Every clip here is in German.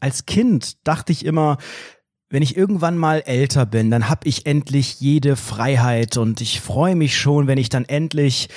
als Kind dachte ich immer, wenn ich irgendwann mal älter bin, dann habe ich endlich jede Freiheit und ich freue mich schon, wenn ich dann endlich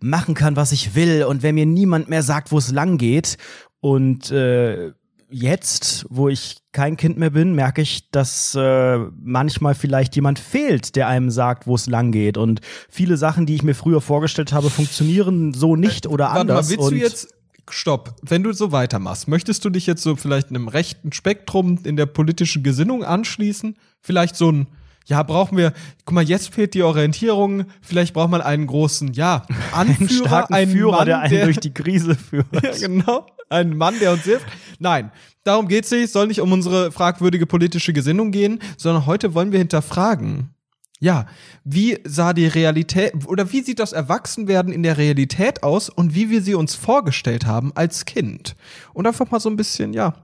machen kann, was ich will und wenn mir niemand mehr sagt, wo es lang geht. Und äh, jetzt, wo ich kein Kind mehr bin, merke ich, dass äh, manchmal vielleicht jemand fehlt, der einem sagt, wo es lang geht. Und viele Sachen, die ich mir früher vorgestellt habe, funktionieren so nicht oder Warte anders. Mal, willst du jetzt Stopp, wenn du so weitermachst, möchtest du dich jetzt so vielleicht einem rechten Spektrum in der politischen Gesinnung anschließen? Vielleicht so ein, ja, brauchen wir, guck mal, jetzt fehlt die Orientierung, vielleicht braucht man einen großen, ja, Anführer, einen einen Führer, Mann, der einen durch die Krise führt. ja, genau. Ein Mann, der uns hilft. Nein, darum geht's nicht. Es soll nicht um unsere fragwürdige politische Gesinnung gehen, sondern heute wollen wir hinterfragen. Ja, wie sah die Realität oder wie sieht das Erwachsenwerden in der Realität aus und wie wir sie uns vorgestellt haben als Kind? Und einfach mal so ein bisschen, ja,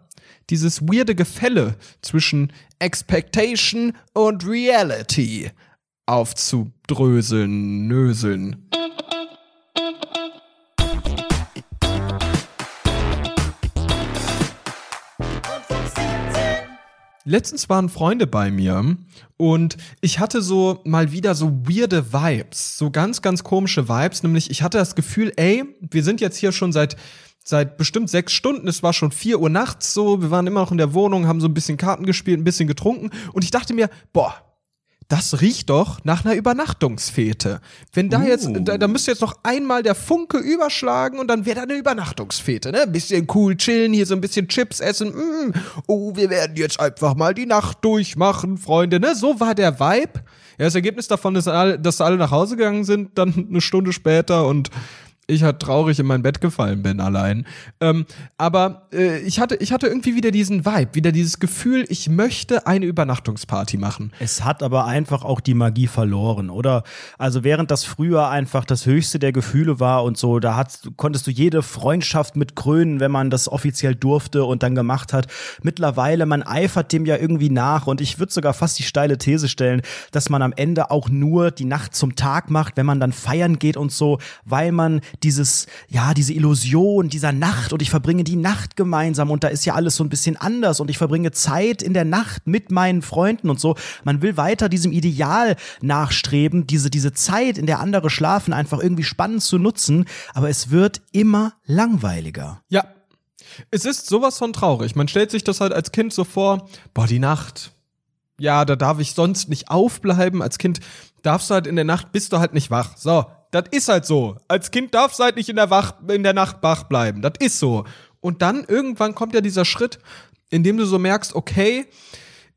dieses weirde Gefälle zwischen Expectation und Reality aufzudröseln, nöseln. Letztens waren Freunde bei mir und ich hatte so mal wieder so weirde Vibes, so ganz, ganz komische Vibes. Nämlich, ich hatte das Gefühl, ey, wir sind jetzt hier schon seit seit bestimmt sechs Stunden. Es war schon vier Uhr nachts so. Wir waren immer noch in der Wohnung, haben so ein bisschen Karten gespielt, ein bisschen getrunken. Und ich dachte mir, boah, das riecht doch nach einer Übernachtungsfete. Wenn da jetzt, da, da müsste jetzt noch einmal der Funke überschlagen und dann wäre da eine Übernachtungsfete, ne? Ein bisschen cool chillen, hier so ein bisschen Chips essen. Mm. Oh, wir werden jetzt einfach mal die Nacht durchmachen, Freunde, ne? So war der Vibe. Ja, das Ergebnis davon ist, dass alle nach Hause gegangen sind, dann eine Stunde später und ich halt traurig in mein Bett gefallen bin allein. Ähm, aber äh, ich, hatte, ich hatte irgendwie wieder diesen Vibe, wieder dieses Gefühl, ich möchte eine Übernachtungsparty machen. Es hat aber einfach auch die Magie verloren, oder? Also während das früher einfach das höchste der Gefühle war und so, da hat, konntest du jede Freundschaft mit krönen, wenn man das offiziell durfte und dann gemacht hat. Mittlerweile, man eifert dem ja irgendwie nach und ich würde sogar fast die steile These stellen, dass man am Ende auch nur die Nacht zum Tag macht, wenn man dann feiern geht und so, weil man dieses, ja, diese Illusion dieser Nacht und ich verbringe die Nacht gemeinsam und da ist ja alles so ein bisschen anders und ich verbringe Zeit in der Nacht mit meinen Freunden und so. Man will weiter diesem Ideal nachstreben, diese, diese Zeit, in der andere schlafen, einfach irgendwie spannend zu nutzen, aber es wird immer langweiliger. Ja. Es ist sowas von traurig. Man stellt sich das halt als Kind so vor, boah, die Nacht. Ja, da darf ich sonst nicht aufbleiben. Als Kind darfst du halt in der Nacht, bist du halt nicht wach. So, das ist halt so. Als Kind darfst du halt nicht in der, wach, in der Nacht wach bleiben. Das ist so. Und dann irgendwann kommt ja dieser Schritt, in dem du so merkst, okay,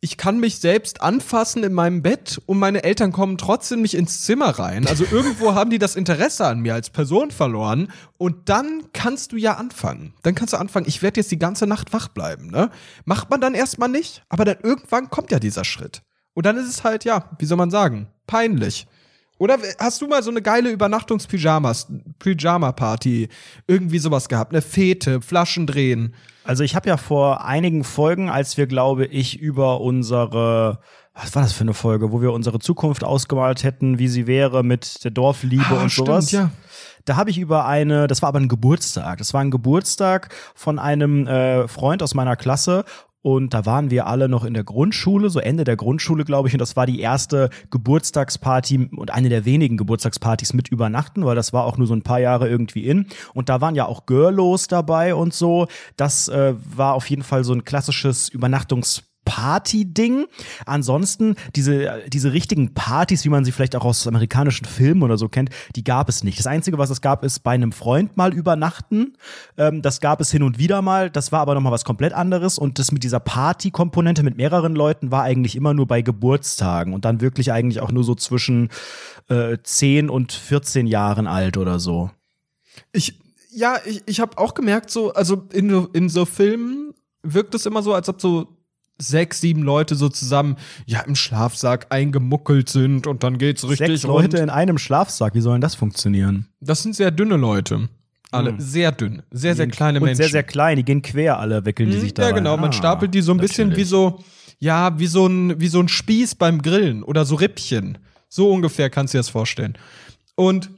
ich kann mich selbst anfassen in meinem Bett und meine Eltern kommen trotzdem nicht ins Zimmer rein. Also irgendwo haben die das Interesse an mir als Person verloren. Und dann kannst du ja anfangen. Dann kannst du anfangen, ich werde jetzt die ganze Nacht wach bleiben. Ne? Macht man dann erstmal nicht, aber dann irgendwann kommt ja dieser Schritt. Und dann ist es halt, ja, wie soll man sagen, peinlich. Oder hast du mal so eine geile Übernachtungs-Pyjama-Party, irgendwie sowas gehabt? Eine Fete, Flaschen drehen. Also ich habe ja vor einigen Folgen, als wir, glaube ich, über unsere was war das für eine Folge, wo wir unsere Zukunft ausgemalt hätten, wie sie wäre mit der Dorfliebe Ah, und stimmt, sowas. ja. Da habe ich über eine, das war aber ein Geburtstag. Das war ein Geburtstag von einem äh, Freund aus meiner Klasse und da waren wir alle noch in der Grundschule, so Ende der Grundschule, glaube ich. Und das war die erste Geburtstagsparty und eine der wenigen Geburtstagspartys mit Übernachten, weil das war auch nur so ein paar Jahre irgendwie in. Und da waren ja auch Girlos dabei und so. Das äh, war auf jeden Fall so ein klassisches Übernachtungs Party-Ding. Ansonsten, diese, diese richtigen Partys, wie man sie vielleicht auch aus amerikanischen Filmen oder so kennt, die gab es nicht. Das Einzige, was es gab, ist bei einem Freund mal übernachten. Ähm, das gab es hin und wieder mal. Das war aber nochmal was komplett anderes. Und das mit dieser Party-Komponente mit mehreren Leuten war eigentlich immer nur bei Geburtstagen und dann wirklich eigentlich auch nur so zwischen äh, 10 und 14 Jahren alt oder so. Ich, ja, ich, ich habe auch gemerkt, so, also in, in so Filmen wirkt es immer so, als ob so sechs, sieben Leute so zusammen, ja, im Schlafsack eingemuckelt sind und dann geht's richtig Sechs Leute in einem Schlafsack, wie soll denn das funktionieren? Das sind sehr dünne Leute. Alle, sehr dünn. Sehr, sehr kleine und Menschen. sehr, sehr klein, die gehen quer alle, wickeln die Mhm, sich da Ja, rein. genau. Man Ah, stapelt die so ein bisschen wie so, ja, wie so ein, wie so ein Spieß beim Grillen oder so Rippchen. So ungefähr kannst du dir das vorstellen. Und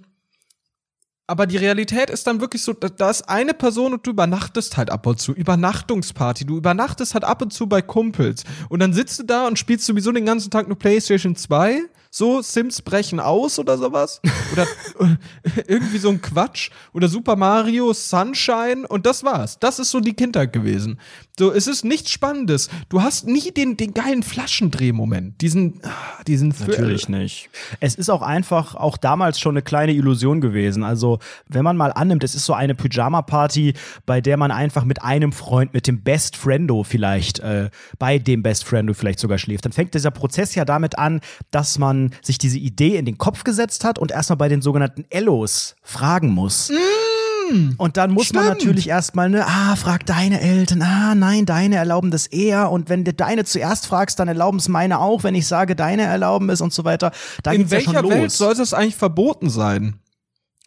aber die Realität ist dann wirklich so, da, ist eine Person und du übernachtest halt ab und zu. Übernachtungsparty. Du übernachtest halt ab und zu bei Kumpels. Und dann sitzt du da und spielst sowieso den ganzen Tag nur PlayStation 2 so Sims brechen aus oder sowas oder irgendwie so ein Quatsch oder Super Mario Sunshine und das war's. Das ist so die Kindheit gewesen. So, es ist nichts Spannendes. Du hast nie den, den geilen Flaschendrehmoment, diesen, ah, diesen Natürlich nicht. Es ist auch einfach auch damals schon eine kleine Illusion gewesen. Also, wenn man mal annimmt, es ist so eine Pyjama-Party, bei der man einfach mit einem Freund, mit dem Best Friendo vielleicht, äh, bei dem Best Friendo vielleicht sogar schläft, dann fängt dieser Prozess ja damit an, dass man sich diese Idee in den Kopf gesetzt hat und erstmal bei den sogenannten Ellos fragen muss. Mm, Und dann muss man Stimmt. natürlich erstmal, ne, ah, frag deine Eltern, ah, nein, deine erlauben das eher. Und wenn du deine zuerst fragst, dann erlauben es meine auch, wenn ich sage, deine erlauben es und so weiter. Da In ja welcher schon Welt los. soll das eigentlich verboten sein?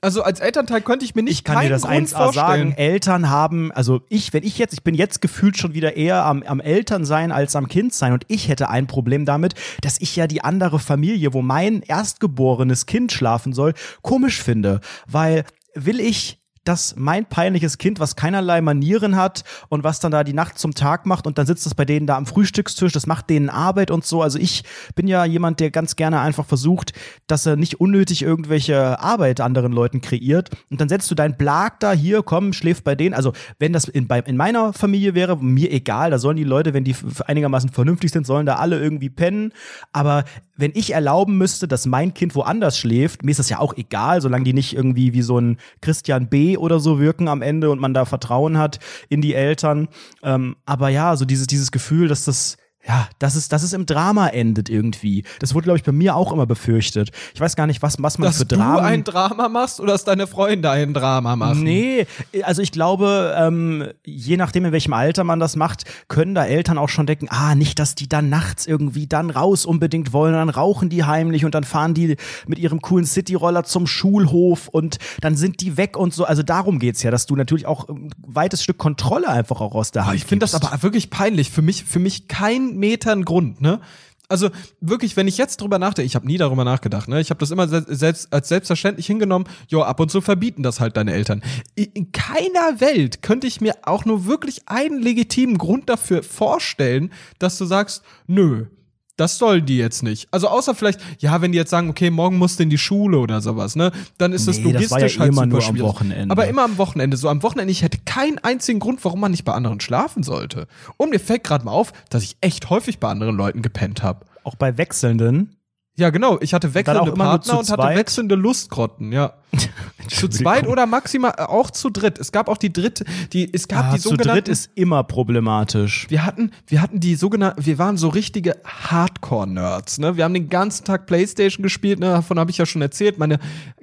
Also als Elternteil könnte ich mir nicht ich kann dir das Grund 1a sagen. vorstellen. Eltern haben, also ich, wenn ich jetzt, ich bin jetzt gefühlt schon wieder eher am, am Elternsein als am Kind sein und ich hätte ein Problem damit, dass ich ja die andere Familie, wo mein erstgeborenes Kind schlafen soll, komisch finde, weil will ich dass mein peinliches Kind, was keinerlei Manieren hat und was dann da die Nacht zum Tag macht und dann sitzt es bei denen da am Frühstückstisch, das macht denen Arbeit und so. Also ich bin ja jemand, der ganz gerne einfach versucht, dass er nicht unnötig irgendwelche Arbeit anderen Leuten kreiert. Und dann setzt du deinen Blag da hier, komm, schläft bei denen. Also wenn das in, bei, in meiner Familie wäre, mir egal, da sollen die Leute, wenn die einigermaßen vernünftig sind, sollen da alle irgendwie pennen. Aber wenn ich erlauben müsste, dass mein Kind woanders schläft, mir ist das ja auch egal, solange die nicht irgendwie wie so ein Christian B. oder so wirken am Ende und man da Vertrauen hat in die Eltern. Ähm, aber ja, so dieses, dieses Gefühl, dass das ja, dass es, dass es im Drama endet irgendwie. Das wurde, glaube ich, bei mir auch immer befürchtet. Ich weiß gar nicht, was, was man dass für du Dramen. ein Drama machst oder dass deine Freunde ein Drama machen. Nee, also ich glaube, ähm, je nachdem, in welchem Alter man das macht, können da Eltern auch schon denken, ah, nicht, dass die dann nachts irgendwie dann raus unbedingt wollen, dann rauchen die heimlich und dann fahren die mit ihrem coolen Cityroller zum Schulhof und dann sind die weg und so. Also darum geht's ja, dass du natürlich auch ein weites Stück Kontrolle einfach auch aus der Aber Hand ich finde das aber wirklich peinlich. Für mich, für mich kein Meter ein Grund, ne? Also wirklich, wenn ich jetzt drüber nachdenke, ich habe nie darüber nachgedacht, ne? Ich habe das immer se selbst als selbstverständlich hingenommen. Jo, ab und zu verbieten das halt deine Eltern. In keiner Welt könnte ich mir auch nur wirklich einen legitimen Grund dafür vorstellen, dass du sagst, nö. Das sollen die jetzt nicht. Also außer vielleicht, ja, wenn die jetzt sagen, okay, morgen musst du in die Schule oder sowas, ne? Dann ist Nee, das war ja logistisch halt immer super nur am schwierig. Wochenende. Aber immer am Wochenende. So am Wochenende, ich hätte keinen einzigen Grund, warum man nicht bei anderen schlafen sollte. Und mir fällt gerade mal auf, dass ich echt häufig bei anderen Leuten gepennt habe. auch bei Wechselnden. Ja, genau. Ich hatte wechselnde Partner und hatte wechselnde Lustgrotten, ja. zu zweit oder maximal äh, auch zu dritt. Es gab auch die dritte, die, es gab Ah, die zu sogenannten. dritt ist immer problematisch. wir hatten, wir hatten die sogenannten, wir waren so richtige Hardcore-Nerds, ne? Wir haben den ganzen Tag Playstation gespielt, ne? Davon habe ich ja schon erzählt, meine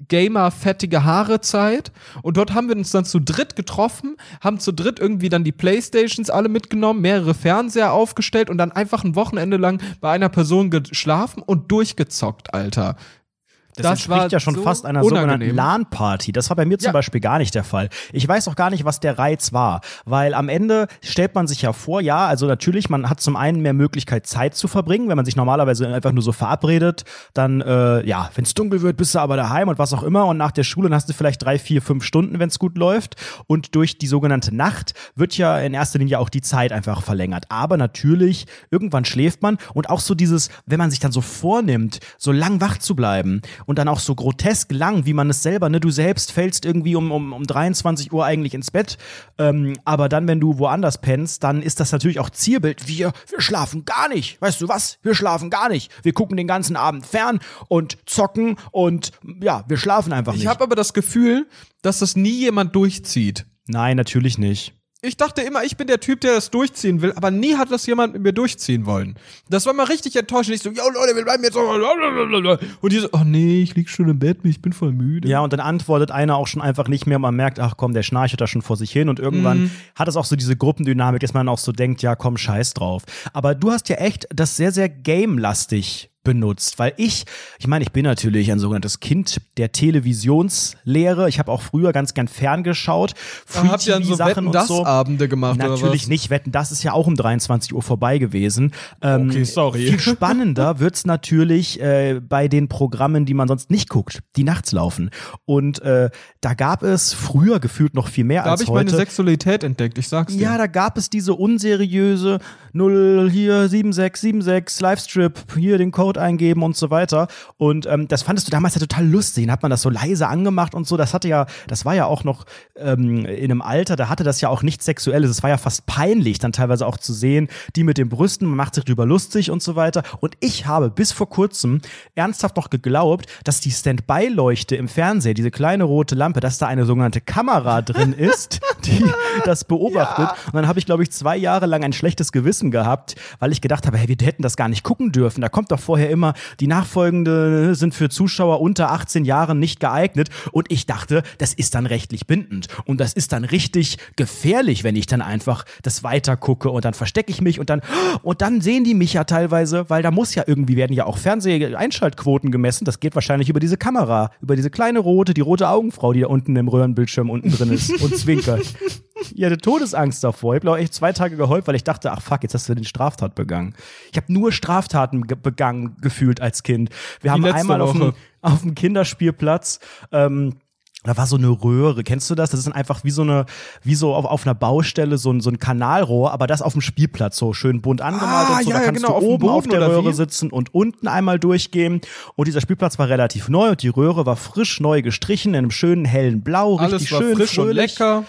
Gamer-fettige Haare-Zeit. Und dort haben wir uns dann zu dritt getroffen, haben zu dritt irgendwie dann die Playstations alle mitgenommen, mehrere Fernseher aufgestellt und dann einfach ein Wochenende lang bei einer Person geschlafen und durchgezockt, Alter. Das, entspricht ja schon so fast einer unangenehm. sogenannten LAN-Party. Das war bei mir zum Ja. Beispiel gar nicht der Fall. Ich weiß auch gar nicht, was der Reiz war, weil am Ende stellt man sich ja vor, ja, also natürlich, man hat zum einen mehr Möglichkeit, Zeit zu verbringen, wenn man sich normalerweise einfach nur so verabredet, dann, äh, ja, wenn es dunkel wird, bist du aber daheim und was auch immer und nach der Schule dann hast du vielleicht drei, vier, fünf Stunden, wenn es gut läuft und durch die sogenannte Nacht wird ja in erster Linie auch die Zeit einfach verlängert. Aber natürlich, irgendwann schläft man und auch so dieses, wenn man sich dann so vornimmt, so lang wach zu bleiben und dann auch so grotesk lang, wie man es selber, ne, du selbst fällst irgendwie um, um, um 23 Uhr eigentlich ins Bett, ähm, aber dann, wenn du woanders pennst, dann ist das natürlich auch Zielbild. Wir, wir schlafen gar nicht. Weißt du was? Wir schlafen gar nicht. Wir gucken den ganzen Abend fern und zocken und ja, wir schlafen einfach Ich nicht. habe aber das Gefühl, dass das nie jemand durchzieht. Nein, natürlich nicht. Ich dachte immer, ich bin der Typ, der das durchziehen will, aber nie hat das jemand mit mir durchziehen wollen. Das war mal richtig enttäuschend. Ich so, yo Leute, wir bleiben jetzt. Und die so, oh nee, ich lieg schon im Bett, ich bin voll müde. Ja, und dann antwortet einer auch schon einfach nicht mehr. Man merkt, ach komm, der schnarcht da schon vor sich hin. Und irgendwann hat es auch so diese Gruppendynamik, dass man auch so denkt, ja komm, scheiß drauf. Aber du hast ja echt das sehr, sehr game-lastig benutzt, weil ich, ich meine, ich bin natürlich ein sogenanntes Kind der Televisionslehre. Ich habe auch früher ganz gern ferngeschaut. Da habt ihr dann so Wetten das so. Abende gemacht Natürlich oder was? nicht. Wetten das ist ja auch um 23 Uhr vorbei gewesen. Ähm, Okay, sorry. Viel spannender wird's natürlich äh, bei den Programmen, die man sonst nicht guckt, die nachts laufen. Und äh, da gab es früher gefühlt noch viel mehr Da als habe ich heute. meine Sexualität entdeckt, ich sag's dir. Ja, da gab es diese unseriöse 0 hier 7676 Livestrip, hier den Code eingeben und so weiter. Und ähm, das fandest du damals ja total lustig. Dann hat man das so leise angemacht und so. Das hatte ja, das war ja auch noch ähm, in einem Alter, da hatte das ja auch nichts Sexuelles. Es war ja fast peinlich, dann teilweise auch zu sehen, die mit den Brüsten, man macht sich drüber lustig und so weiter. Und ich habe bis vor kurzem ernsthaft noch geglaubt, dass die Standby-Leuchte im Fernseher, diese kleine rote Lampe, dass da eine sogenannte Kamera drin ist, die das beobachtet. Und dann habe ich, glaube ich, zwei Jahre lang ein schlechtes Gewissen gehabt, weil ich gedacht habe, hey, wir hätten das gar nicht gucken dürfen. Da kommt doch vorher immer, die nachfolgende sind für Zuschauer unter 18 Jahren nicht geeignet. Und ich dachte, das ist dann rechtlich bindend. Und das ist dann richtig gefährlich, wenn ich dann einfach das weiter gucke und dann verstecke ich mich und dann, und dann sehen die mich ja teilweise, weil da muss ja irgendwie werden ja auch Fernseh-Einschaltquoten gemessen. Das geht wahrscheinlich über diese Kamera, über diese kleine rote, die rote Augenfrau, die da unten im Röhrenbildschirm unten drin ist und zwinkert. Ich hatte Todesangst davor. Ich habe, glaube echt zwei Tage geheult, weil ich dachte, ach fuck, jetzt hast du den Straftat begangen. Ich habe nur Straftaten ge begangen gefühlt als Kind. Wir haben einmal auf dem, auf dem Kinderspielplatz ähm, da war so eine Röhre, kennst du das? Das ist dann einfach wie so eine, wie so auf, auf einer Baustelle so ein, so ein Kanalrohr, aber das auf dem Spielplatz so schön bunt angemalt Ah, und so. ja, da ja, kannst genau, auf du oben auf Boden der Röhre wie? sitzen und unten einmal durchgehen. Und dieser Spielplatz war relativ neu und die Röhre war frisch neu gestrichen in einem schönen hellen Blau, Alles richtig war schön frisch und fröhlich. lecker.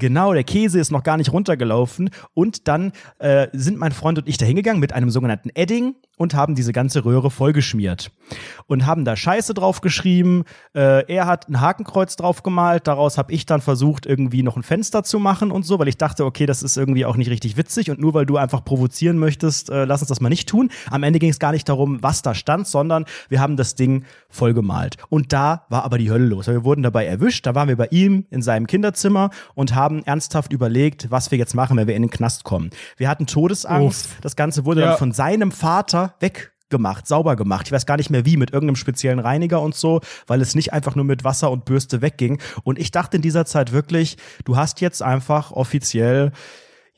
Genau, der Käse ist noch gar nicht runtergelaufen. Und dann äh, sind mein Freund und ich da hingegangen mit einem sogenannten Edding und haben diese ganze Röhre vollgeschmiert. Und haben da Scheiße drauf geschrieben. Äh, er hat ein Hakenkreuz drauf gemalt. Daraus habe ich dann versucht, irgendwie noch ein Fenster zu machen und so, weil ich dachte, okay, das ist irgendwie auch nicht richtig witzig. Und nur weil du einfach provozieren möchtest, äh, lass uns das mal nicht tun. Am Ende ging es gar nicht darum, was da stand, sondern wir haben das Ding vollgemalt. Und da war aber die Hölle los. Wir wurden dabei erwischt. Da waren wir bei ihm in seinem Kinderzimmer und haben ernsthaft überlegt, was wir jetzt machen, wenn wir in den Knast kommen. Wir hatten Todesangst. Das Ganze wurde Ja. dann von seinem Vater weggemacht, sauber gemacht. Ich weiß gar nicht mehr wie, mit irgendeinem speziellen Reiniger und so, weil es nicht einfach nur mit Wasser und Bürste wegging. Und ich dachte in dieser Zeit wirklich, du hast jetzt einfach offiziell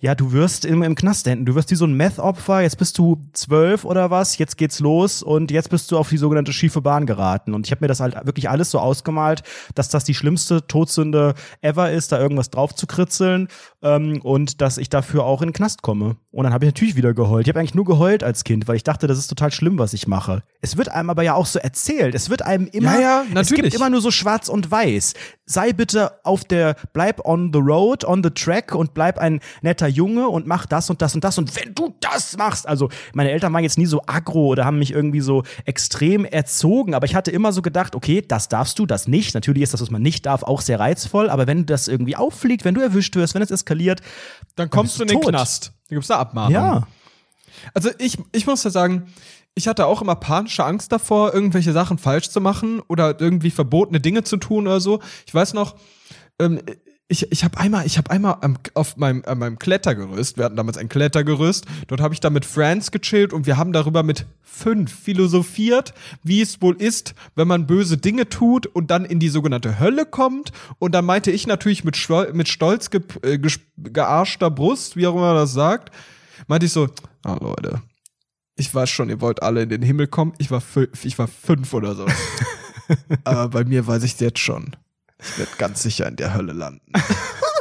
ja, du wirst im, im Knast enden. Du wirst wie so ein Meth-Opfer. Jetzt bist du zwölf oder was. Jetzt geht's los und jetzt bist du auf die sogenannte schiefe Bahn geraten. Und ich habe mir das halt wirklich alles so ausgemalt, dass das die schlimmste Todsünde ever ist, da irgendwas drauf zu kritzeln ähm, und dass ich dafür auch in den Knast komme. Und dann habe ich natürlich wieder geheult. Ich habe eigentlich nur geheult als Kind, weil ich dachte, das ist total schlimm, was ich mache. Es wird einem aber ja auch so erzählt. Es wird einem immer, Ja, ja, es gibt immer nur so schwarz und weiß. Sei bitte auf der, bleib on the road, on the track und bleib ein netter Junge und mach das und das und das. Und wenn du das machst, also meine Eltern waren jetzt nie so aggro oder haben mich irgendwie so extrem erzogen, aber ich hatte immer so gedacht, okay, das darfst du, das nicht. Natürlich ist das, was man nicht darf, auch sehr reizvoll, aber wenn das irgendwie auffliegt, wenn du erwischt wirst, wenn es eskaliert, Dann kommst bist du in du den tot. Knast. Da gibt's da Abmahnung. ja. Also ich, ich muss ja sagen, ich hatte auch immer panische Angst davor, irgendwelche Sachen falsch zu machen oder irgendwie verbotene Dinge zu tun oder so. Ich weiß noch, ähm, ich, ich habe einmal, ich habe einmal am, auf meinem, an meinem Klettergerüst, wir hatten damals ein Klettergerüst, dort habe ich da mit Friends gechillt und wir haben darüber mit fünf philosophiert, wie es wohl ist, wenn man böse Dinge tut und dann in die sogenannte Hölle kommt. Und dann meinte ich natürlich mit, mit stolz ge, äh, gearschter Brust, wie auch immer man das sagt, meinte ich so, ah Leute, ich weiß schon, ihr wollt alle in den Himmel kommen. Ich war, ich war fünf oder so. Aber bei mir weiß ich jetzt schon. Ich werde ganz sicher in der Hölle landen.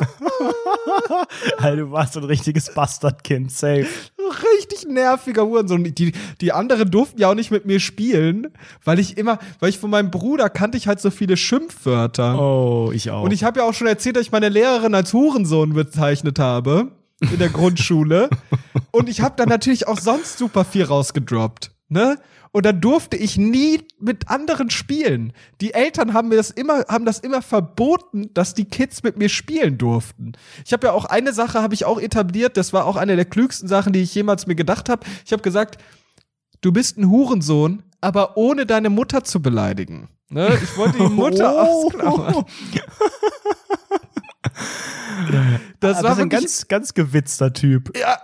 Alter, du warst so ein richtiges Bastardkind, safe. Richtig nerviger Hurensohn. Die, die anderen durften ja auch nicht mit mir spielen, weil ich immer, weil ich von meinem Bruder kannte ich halt so viele Schimpfwörter. Oh, ich auch. Und ich habe ja auch schon erzählt, dass ich meine Lehrerin als Hurensohn bezeichnet habe in der Grundschule. Und ich habe dann natürlich auch sonst super viel rausgedroppt. Ne? Und dann durfte ich nie mit anderen spielen. Die Eltern haben mir das immer, haben das immer verboten, dass die Kids mit mir spielen durften. Ich habe ja auch eine Sache, habe ich auch etabliert. Das war auch eine der klügsten Sachen, die ich jemals mir gedacht habe. Ich habe gesagt, du bist ein Hurensohn, aber ohne deine Mutter zu beleidigen. Ne? Ich wollte die Mutter Oh. ausklammern. Das das war ein ganz, ganz gewitzter Typ. ja,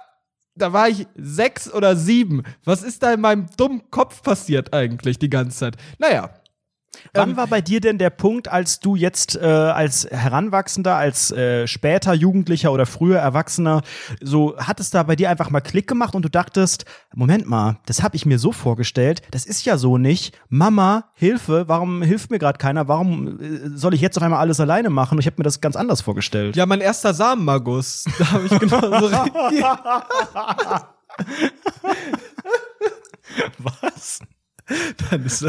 da war ich sechs oder sieben. Was ist da in meinem dummen Kopf passiert eigentlich die ganze Zeit? Naja, Wann ähm, war bei dir denn der Punkt, als du jetzt äh, als Heranwachsender, als äh, später Jugendlicher oder früher Erwachsener, so hat es da bei dir einfach mal Klick gemacht und du dachtest, Moment mal, das habe ich mir so vorgestellt, das ist ja so nicht. Mama, Hilfe, warum hilft mir gerade keiner? Warum äh, soll ich jetzt auf einmal alles alleine machen? Ich habe mir das ganz anders vorgestellt. Ja, mein erster Samenmagus. Da habe ich genau so Was? Dann ist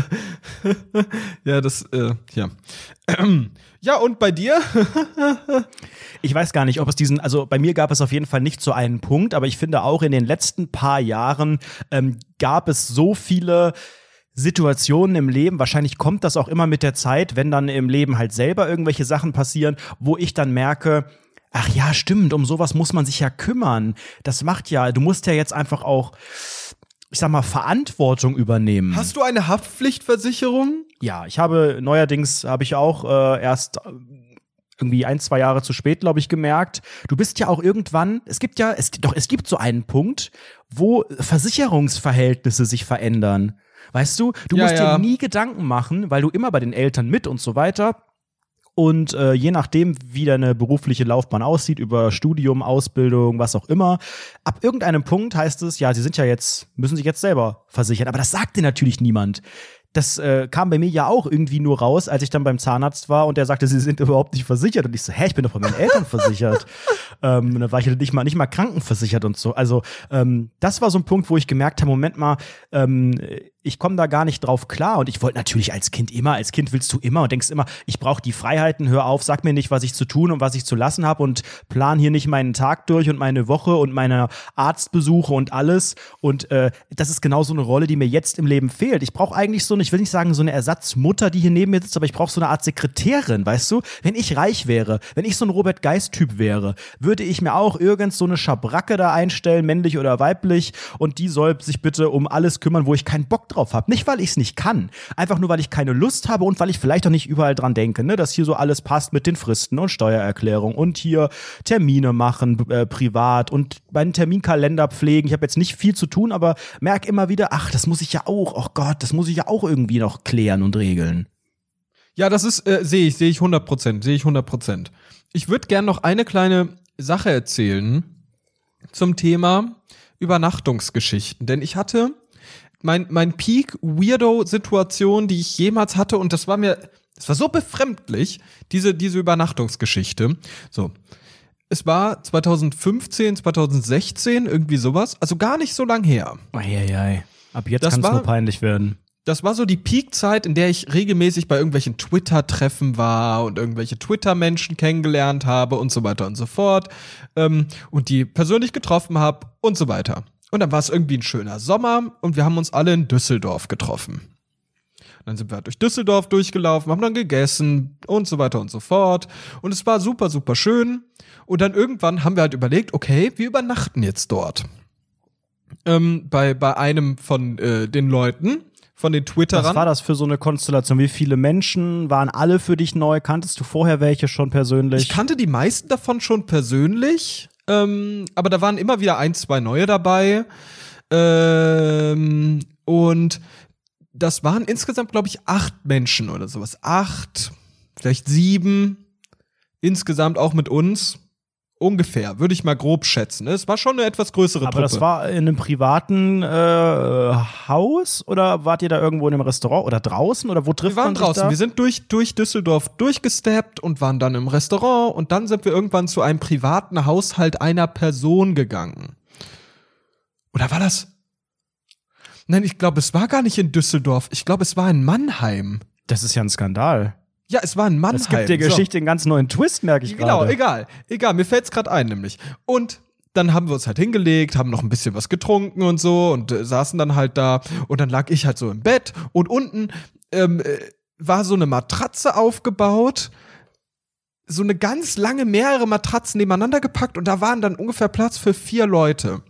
ja das äh, ja ja und bei dir? ich weiß gar nicht, ob es diesen also bei mir gab es auf jeden Fall nicht so einen Punkt, aber ich finde auch in den letzten paar Jahren ähm, gab es so viele Situationen im Leben, wahrscheinlich kommt das auch immer mit der Zeit, wenn dann im Leben halt selber irgendwelche Sachen passieren, wo ich dann merke, ach ja, stimmt, um sowas muss man sich ja kümmern. Das macht ja, du musst ja jetzt einfach auch ich sag mal, Verantwortung übernehmen. Hast du eine Haftpflichtversicherung? Ja, ich habe neuerdings habe ich auch äh, erst äh, irgendwie ein, zwei Jahre zu spät, glaube ich, gemerkt. Du bist ja auch irgendwann, es gibt ja, es, doch, es gibt so einen Punkt, wo Versicherungsverhältnisse sich verändern. Weißt du, du ja, musst ja. dir nie Gedanken machen, weil du immer bei den Eltern mit und so weiter. Und äh, je nachdem, wie deine berufliche Laufbahn aussieht, über Studium, Ausbildung, was auch immer, ab irgendeinem Punkt heißt es, ja, sie sind ja jetzt, müssen sich jetzt selber versichern. Aber das sagt dir natürlich niemand das äh, kam bei mir ja auch irgendwie nur raus, als ich dann beim Zahnarzt war und der sagte, sie sind überhaupt nicht versichert. Und ich so, hä, ich bin doch bei meinen Eltern versichert. ähm, dann war ich nicht mal, nicht mal krankenversichert und so. Also ähm, das war so ein Punkt, wo ich gemerkt habe, Moment mal, ähm, ich komme da gar nicht drauf klar. Und ich wollte natürlich als Kind immer, als Kind willst du immer und denkst immer, ich brauche die Freiheiten, hör auf, sag mir nicht, was ich zu tun und was ich zu lassen habe und plan hier nicht meinen Tag durch und meine Woche und meine Arztbesuche und alles. Und äh, das ist genau so eine Rolle, die mir jetzt im Leben fehlt. Ich brauche eigentlich so eine, ich will nicht sagen so eine Ersatzmutter, die hier neben mir sitzt, aber ich brauche so eine Art Sekretärin, weißt du? Wenn ich reich wäre, wenn ich so ein Robert Geist-Typ wäre, würde ich mir auch irgend so eine Schabracke da einstellen, männlich oder weiblich, und die soll sich bitte um alles kümmern, wo ich keinen Bock drauf habe. Nicht, weil ich es nicht kann, einfach nur, weil ich keine Lust habe und weil ich vielleicht auch nicht überall dran denke, ne? dass hier so alles passt mit den Fristen und Steuererklärung und hier Termine machen, äh, privat und meinen Terminkalender pflegen. Ich habe jetzt nicht viel zu tun, aber merke immer wieder, ach, das muss ich ja auch, oh Gott, das muss ich ja auch irgendwie noch klären und regeln. Ja, das ist, äh, sehe ich, sehe ich 100 Prozent, sehe ich 100 Prozent. Ich würde gern noch eine kleine Sache erzählen zum Thema Übernachtungsgeschichten, denn ich hatte mein, mein Peak-Weirdo-Situation, die ich jemals hatte und das war mir, das war so befremdlich, diese, diese Übernachtungsgeschichte. So. Es war 2015, 2016, irgendwie sowas, also gar nicht so lang her. Eieiei. Ab jetzt kann es nur peinlich werden. Das war so die Peakzeit, in der ich regelmäßig bei irgendwelchen Twitter-Treffen war und irgendwelche Twitter-Menschen kennengelernt habe und so weiter und so fort. Ähm, und die persönlich getroffen habe und so weiter. Und dann war es irgendwie ein schöner Sommer und wir haben uns alle in Düsseldorf getroffen. Und dann sind wir halt durch Düsseldorf durchgelaufen, haben dann gegessen und so weiter und so fort. Und es war super, super schön. Und dann irgendwann haben wir halt überlegt, okay, wir übernachten jetzt dort. Ähm, bei, bei einem von äh, den Leuten, von den Twitterern. Was war das für so eine Konstellation? Wie viele Menschen waren alle für dich neu? Kanntest du vorher welche schon persönlich? Ich kannte die meisten davon schon persönlich, ähm, aber da waren immer wieder ein, zwei neue dabei. Ähm, und das waren insgesamt, glaube ich, acht Menschen oder sowas. Acht, vielleicht sieben. Insgesamt auch mit uns. Ungefähr, würde ich mal grob schätzen. Es war schon eine etwas größere Aber Truppe. das war in einem privaten äh, Haus oder wart ihr da irgendwo in einem Restaurant oder draußen oder wo trifft wir waren man sich draußen. da? Wir sind durch, durch Düsseldorf durchgesteppt und waren dann im Restaurant und dann sind wir irgendwann zu einem privaten Haushalt einer Person gegangen. Oder war das? Nein, ich glaube, es war gar nicht in Düsseldorf. Ich glaube, es war in Mannheim. das ist ja ein Skandal. Ja, es war in Mannheim. Das gibt der So. Geschichte einen ganz neuen Twist, merke ich Genau, gerade. egal. Egal, mir fällt's gerade ein, nämlich. Und dann haben wir uns halt hingelegt, haben noch ein bisschen was getrunken und so und äh, saßen dann halt da. Und dann lag ich halt so im Bett und unten ähm, äh, war so eine Matratze aufgebaut. So eine ganz lange, mehrere Matratzen nebeneinander gepackt und da waren dann ungefähr Platz für vier Leute.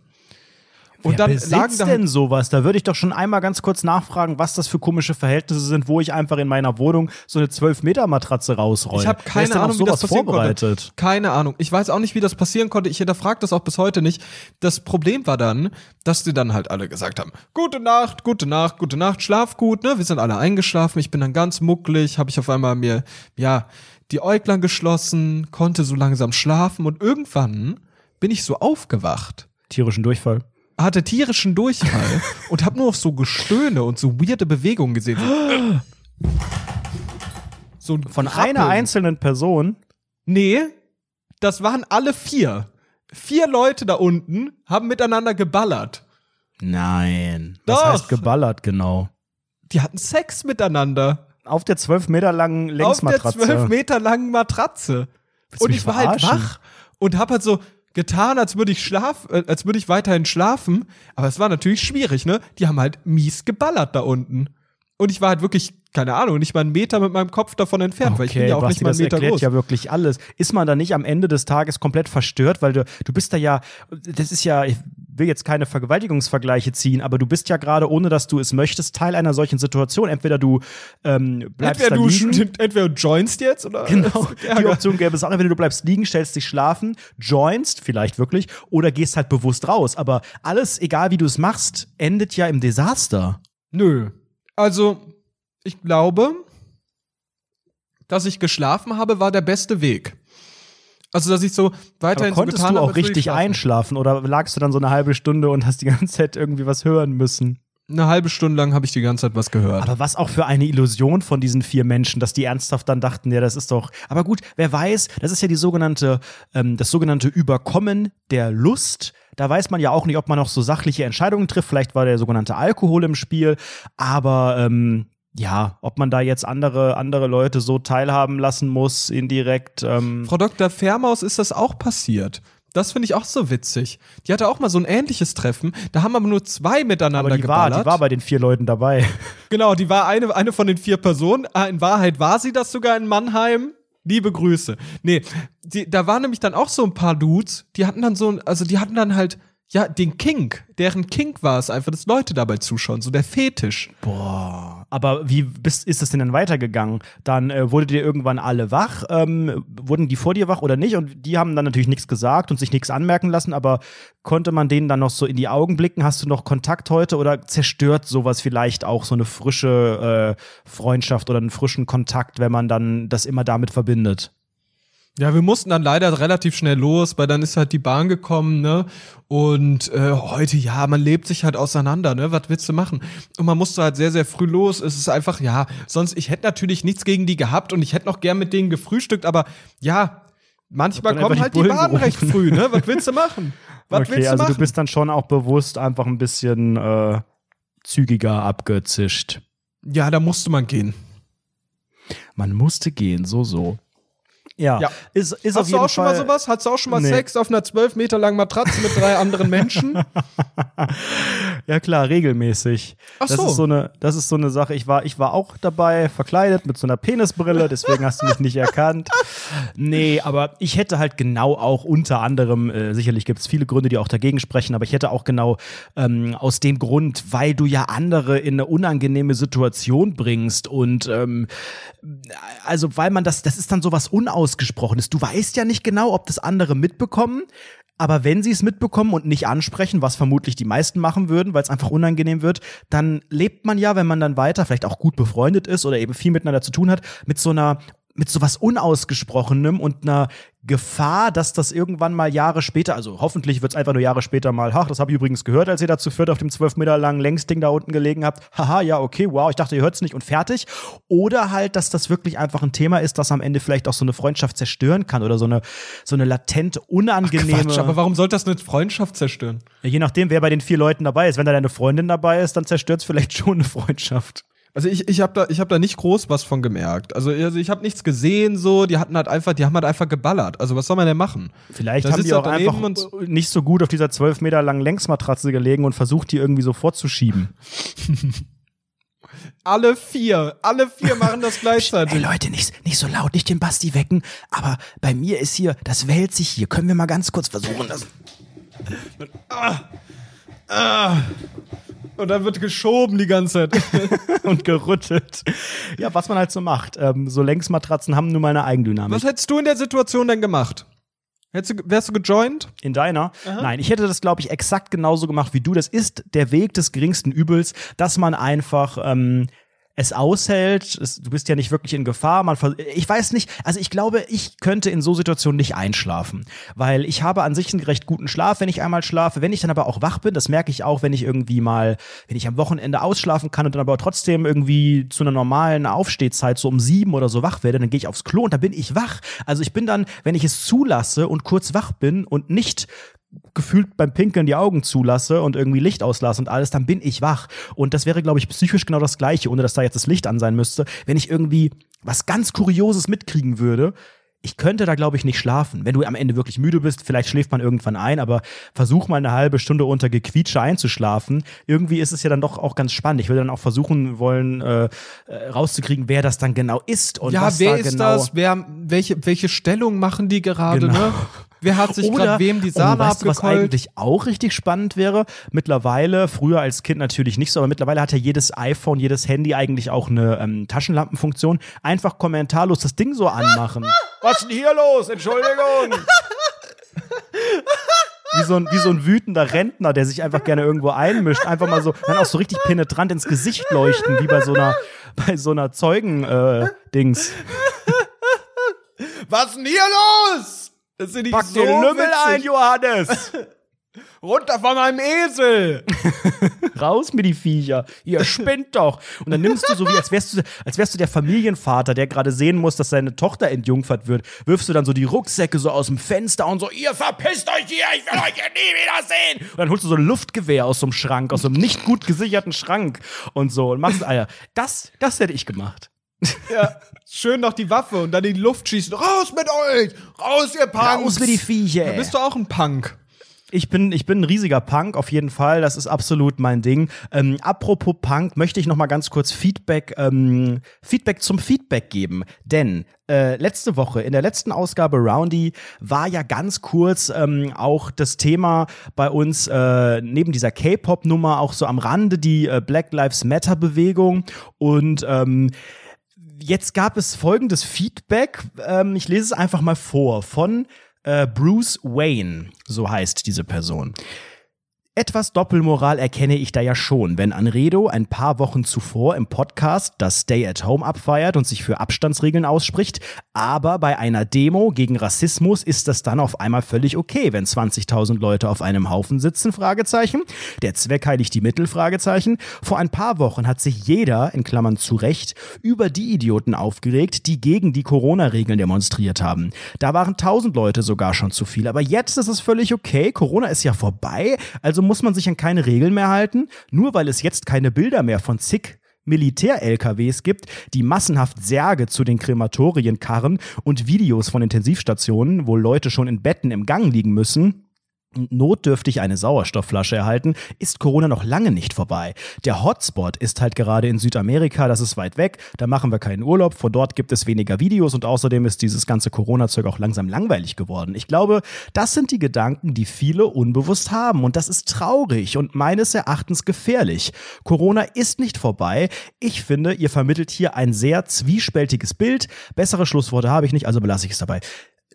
Wer Und dann besitzt lagen da halt denn sowas? Da würde ich doch schon einmal ganz kurz nachfragen, was das für komische Verhältnisse sind, wo ich einfach in meiner Wohnung so eine 12-Meter-Matratze rausrolle. Ich habe Wer keine Ahnung, wie das passieren vorbereitet? konnte. Keine Ahnung. Ich weiß auch nicht, wie das passieren konnte. Ich hinterfrage das auch bis heute nicht. Das Problem war dann, dass die dann halt alle gesagt haben: Gute Nacht, gute Nacht, gute Nacht, schlaf gut. Ne, wir sind alle eingeschlafen. Ich bin dann ganz mucklig, habe ich auf einmal mir ja die Äuglein geschlossen, konnte so langsam schlafen und irgendwann bin ich so aufgewacht Tierischen Durchfall. Hatte tierischen Durchfall und habe nur auf so Gestöhne und so weirde Bewegungen gesehen. So, so ein Von Rappeln. einer einzelnen Person. Nee, das waren alle vier. Vier Leute da unten haben miteinander geballert. Nein. Doch. Was heißt geballert genau? Die hatten Sex miteinander. Auf der 12 Meter langen Auf der Längsmatratze. zwölf Meter langen Matratze. Und ich war halt wach und hab halt so getan, als würde ich schlaf, äh, als würde ich weiterhin schlafen. Aber es war natürlich schwierig, ne? Die haben halt mies geballert da unten. Und ich war halt wirklich, keine Ahnung, nicht mal einen Meter mit meinem Kopf davon entfernt, weil ich bin ja auch Basti, nicht mal einen das Meter erklärt groß. ja wirklich alles. Ist man da nicht am Ende des Tages komplett verstört, weil du, du bist da ja, das ist ja, will jetzt keine Vergewaltigungsvergleiche ziehen, aber du bist ja gerade, ohne dass du es möchtest, Teil einer solchen Situation. Entweder du ähm, bleibst entweder du liegen. entweder du joinst jetzt oder Genau, die. Option gäbe es auch, entweder du bleibst liegen, stellst dich schlafen, joinst, vielleicht wirklich, oder gehst halt bewusst raus. Aber alles, egal wie du es machst, endet ja im Desaster. Nö. Also, ich glaube, dass ich geschlafen habe, war der beste Weg. Also, dass ich so Aber weiterhin so konntest getan du auch richtig schlafen. einschlafen oder lagst du dann so eine halbe Stunde und hast die ganze Zeit irgendwie was hören müssen? Eine halbe Stunde lang habe ich die ganze Zeit was gehört. Aber was auch für eine Illusion von diesen vier Menschen, dass die ernsthaft dann dachten, ja, das ist doch. Aber gut, wer weiß, das ist ja die sogenannte, ähm, das sogenannte Überkommen der Lust. Da weiß man ja auch nicht, ob man noch so sachliche Entscheidungen trifft. Vielleicht war der sogenannte Alkohol im Spiel. Aber ähm, ja, ob man da jetzt andere, andere Leute so teilhaben lassen muss, indirekt. Ähm, Frau Dr. Fairmaus ist das auch passiert. Das finde ich auch so witzig. Die hatte auch mal so ein ähnliches Treffen. Da haben aber nur zwei miteinander aber die war, geballert. die war bei den vier Leuten dabei. Genau, die war eine, eine von den vier Personen. Ah, In Wahrheit war sie das sogar in Mannheim. Liebe Grüße. Nee, die, da waren nämlich dann auch so ein paar Dudes, die hatten dann so, ein- also die hatten dann halt, ja, den Kink. Deren Kink war es einfach, dass Leute dabei zuschauen, so der Fetisch. Boah. Aber wie bist, ist es denn dann weitergegangen? Dann äh, wurdet ihr irgendwann alle wach? Ähm, wurden die vor dir wach oder nicht? Und die haben dann natürlich nichts gesagt und sich nichts anmerken lassen, aber konnte man denen dann noch so in die Augen blicken? Hast du noch Kontakt heute oder zerstört sowas vielleicht auch so eine frische äh, Freundschaft oder einen frischen Kontakt, wenn man dann das immer damit verbindet? Ja, wir mussten dann leider relativ schnell los, weil dann ist halt die Bahn gekommen, ne? Und äh, heute, ja, man lebt sich halt auseinander, ne? Was willst du machen? Und man musste halt sehr, sehr früh los. Es ist einfach, ja, sonst, ich hätte natürlich nichts gegen die gehabt und ich hätte noch gern mit denen gefrühstückt, aber ja, manchmal kommen halt die die Bullen Bahnen recht gerufen. früh, ne? Was willst du machen? Was okay, willst du also machen? du bist dann schon auch bewusst einfach ein bisschen äh, zügiger abgezischt. ja, da musste man gehen. Man musste gehen, so, so. Ja, Ja. ist, ist Hast du auch schon Fall mal sowas? Hattest du auch schon mal Nee. Sex auf einer zwölf Meter langen Matratze mit drei anderen Menschen? Ja klar, regelmäßig. Ach das so. ist so eine, das ist so eine Sache. Ich war, ich war auch dabei, verkleidet mit so einer Penisbrille, deswegen hast du mich nicht erkannt. Nee, aber ich hätte halt genau auch unter anderem, äh, sicherlich gibt es viele Gründe, die auch dagegen sprechen, aber ich hätte auch genau ähm, aus dem Grund, weil du ja andere in eine unangenehme Situation bringst und ähm, also weil man das, das ist dann sowas Unausgesprochenes. Du weißt ja nicht genau, ob das andere mitbekommen. Aber wenn sie es mitbekommen und nicht ansprechen, was vermutlich die meisten machen würden, weil es einfach unangenehm wird, dann lebt man ja, wenn man dann weiter vielleicht auch gut befreundet ist oder eben viel miteinander zu tun hat, mit so einer mit sowas Unausgesprochenem und einer Gefahr, dass das irgendwann mal Jahre später, also hoffentlich wird es einfach nur Jahre später mal, ach, das habe ich übrigens gehört, als ihr dazu führt auf dem zwölf Meter langen Längsding da unten gelegen habt. Haha, ja, okay, wow, ich dachte, ihr hört es nicht und fertig. Oder halt, dass das wirklich einfach ein Thema ist, das am Ende vielleicht auch so eine Freundschaft zerstören kann oder so eine, so eine latent unangenehme. Quatsch, aber warum sollte das eine Freundschaft zerstören? Ja, Je nachdem, wer bei den vier Leuten dabei ist. Wenn da deine Freundin dabei ist, dann zerstört es vielleicht schon eine Freundschaft. Also ich, ich habe da, ich hab da nicht groß was von gemerkt. Also, also ich habe nichts gesehen so, die hatten halt einfach, die haben halt einfach geballert. Also was soll man denn machen? Vielleicht Da haben die er auch einfach nicht so gut auf dieser zwölf Meter langen Längsmatratze gelegen und versucht, die irgendwie so vorzuschieben. Alle vier, alle vier machen das gleichzeitig. Leute, nicht, nicht so laut, nicht den Basti wecken, aber bei mir ist hier, das wälzt sich hier. Können wir mal ganz kurz versuchen, das. Und dann wird geschoben die ganze Zeit. und gerüttelt. Ja, was man halt so macht. Ähm, so Längsmatratzen haben nun mal eine Eigendynamik. Was hättest du in der Situation denn gemacht? Hättest du, wärst du gejoint? In deiner? Nein, ich hätte das, glaube ich, exakt genauso gemacht wie du. Das ist der Weg des geringsten Übels, dass man einfach ähm, es aushält. Es, du bist ja nicht wirklich in Gefahr. Man, ich weiß nicht, also ich glaube, ich könnte in so Situationen nicht einschlafen, weil ich habe an sich einen recht guten Schlaf, wenn ich einmal schlafe. Wenn ich dann aber auch wach bin, das merke ich auch, wenn ich irgendwie mal, wenn ich am Wochenende ausschlafen kann und dann aber trotzdem irgendwie zu einer normalen Aufstehzeit so um sieben oder so wach werde, dann gehe ich aufs Klo und dann bin ich wach. Also ich bin dann, wenn ich es zulasse und kurz wach bin und nicht gefühlt beim Pinkeln die Augen zulasse und irgendwie Licht auslasse und alles, dann bin ich wach. Und das wäre, glaube ich, psychisch genau das Gleiche, ohne dass da jetzt das Licht an sein müsste. Wenn ich irgendwie was ganz Kurioses mitkriegen würde, ich könnte da, glaube ich, nicht schlafen. Wenn du am Ende wirklich müde bist, vielleicht schläft man irgendwann ein, aber versuch mal eine halbe Stunde unter Gequietsche einzuschlafen. Irgendwie ist es ja dann doch auch ganz spannend. Ich würde dann auch versuchen wollen, äh, äh, rauszukriegen, wer das dann genau ist und ja, was wer da ist genau das? Wer, welche, welche Stellung machen die gerade, Genau. ne? Wer hat sich gerade wem die oh, Sahne weißt du, was eigentlich auch richtig spannend wäre? Mittlerweile, früher als Kind natürlich nicht so, aber mittlerweile hat ja jedes iPhone, jedes Handy eigentlich auch eine ähm, Taschenlampenfunktion. Einfach kommentarlos das Ding so anmachen. was ist denn hier los? Entschuldigung. Wie so, ein, wie so ein wütender Rentner, der sich einfach gerne irgendwo einmischt. Einfach mal so, dann auch so richtig penetrant ins Gesicht leuchten, wie bei so einer, bei so einer Zeugen-Dings. Was ist denn hier los? Das sind die Pack so den Lümmel witzig. ein, Johannes! Runter von meinem Esel! Raus mit die Viecher. Ihr spinnt doch. Und dann nimmst du so wie, als wärst du, als wärst du der Familienvater, der gerade sehen muss, dass seine Tochter entjungfert wird, wirfst du dann so die Rucksäcke so aus dem Fenster und so, ihr verpisst euch hier, ich will euch hier nie wieder sehen. Und dann holst du so ein Luftgewehr aus so einem Schrank, aus so einem nicht gut gesicherten Schrank und so und machst Eier. Das, das hätte ich gemacht. Ja, schön noch die Waffe und dann in die Luft schießen. Raus mit euch! Raus, ihr Punks! Raus mit die Viecher. Da bist du auch ein Punk. Ich bin, ich bin ein riesiger Punk, auf jeden Fall. Das ist absolut mein Ding. Ähm, apropos Punk, möchte ich noch mal ganz kurz Feedback, ähm, Feedback zum Feedback geben. Denn äh, letzte Woche, in der letzten Ausgabe Roundy, war ja ganz kurz ähm, auch das Thema bei uns äh, neben dieser K-Pop-Nummer auch so am Rande die äh, Black Lives Matter-Bewegung. Und ähm, jetzt gab es folgendes Feedback. Ähm, ich lese es einfach mal vor von äh, Bruce Wayne, so heißt diese Person. Etwas Doppelmoral erkenne ich da ja schon, wenn Anredo ein paar Wochen zuvor im Podcast das Stay at Home abfeiert und sich für Abstandsregeln ausspricht, aber bei einer Demo gegen Rassismus ist das dann auf einmal völlig okay, wenn 20.000 Leute auf einem Haufen sitzen, Fragezeichen. Der Zweck heiligt die Mittel, Fragezeichen. Vor ein paar Wochen hat sich jeder, in Klammern zu Recht, über die Idioten aufgeregt, die gegen die Corona-Regeln demonstriert haben. Da waren 1000 Leute sogar schon zu viel, aber jetzt ist es völlig okay, Corona ist ja vorbei, also muss man sich an keine Regeln mehr halten, nur weil es jetzt keine Bilder mehr von zig Militär-LKWs gibt, die massenhaft Särge zu den Krematorien karren und Videos von Intensivstationen, wo Leute schon in Betten im Gang liegen müssen, notdürftig eine Sauerstoffflasche erhalten, ist Corona noch lange nicht vorbei. Der Hotspot ist halt gerade in Südamerika, das ist weit weg, da machen wir keinen Urlaub, von dort gibt es weniger Videos und außerdem ist dieses ganze Corona-Zeug auch langsam langweilig geworden. Ich glaube, das sind die Gedanken, die viele unbewusst haben und das ist traurig und meines Erachtens gefährlich. Corona ist nicht vorbei. Ich finde, ihr vermittelt hier ein sehr zwiespältiges Bild. Bessere Schlussworte habe ich nicht, also belasse ich es dabei.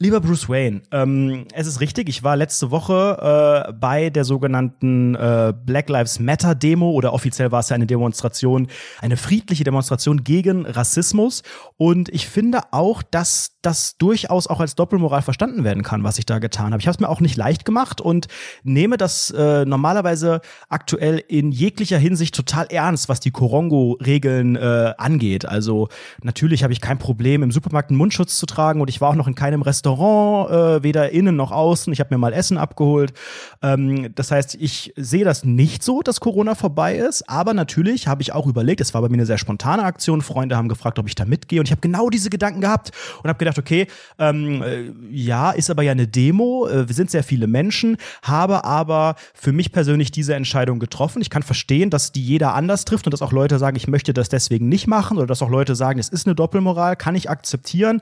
Lieber Bruce Wayne, ähm, es ist richtig, ich war letzte Woche äh, bei der sogenannten äh, Black Lives Matter Demo oder offiziell war es ja eine Demonstration, eine friedliche Demonstration gegen Rassismus und ich finde auch, dass das durchaus auch als Doppelmoral verstanden werden kann, was ich da getan habe. Ich habe es mir auch nicht leicht gemacht und nehme das äh, normalerweise aktuell in jeglicher Hinsicht total ernst, was die Korongo-Regeln äh, angeht. Also natürlich habe ich kein Problem, im Supermarkt einen Mundschutz zu tragen und ich war auch noch in keinem Restaurant, äh, weder innen noch außen. Ich habe mir mal Essen abgeholt. Ähm, das heißt, ich sehe das nicht so, dass Corona vorbei ist, aber natürlich habe ich auch überlegt, es war bei mir eine sehr spontane Aktion. Freunde haben gefragt, ob ich da mitgehe und ich habe genau diese Gedanken gehabt und habe gedacht, okay, ähm, äh, ja, ist aber ja eine Demo, äh, wir sind sehr viele Menschen, habe aber für mich persönlich diese Entscheidung getroffen. Ich kann verstehen, dass die jeder anders trifft und dass auch Leute sagen, ich möchte das deswegen nicht machen oder dass auch Leute sagen, es ist eine Doppelmoral, kann ich akzeptieren.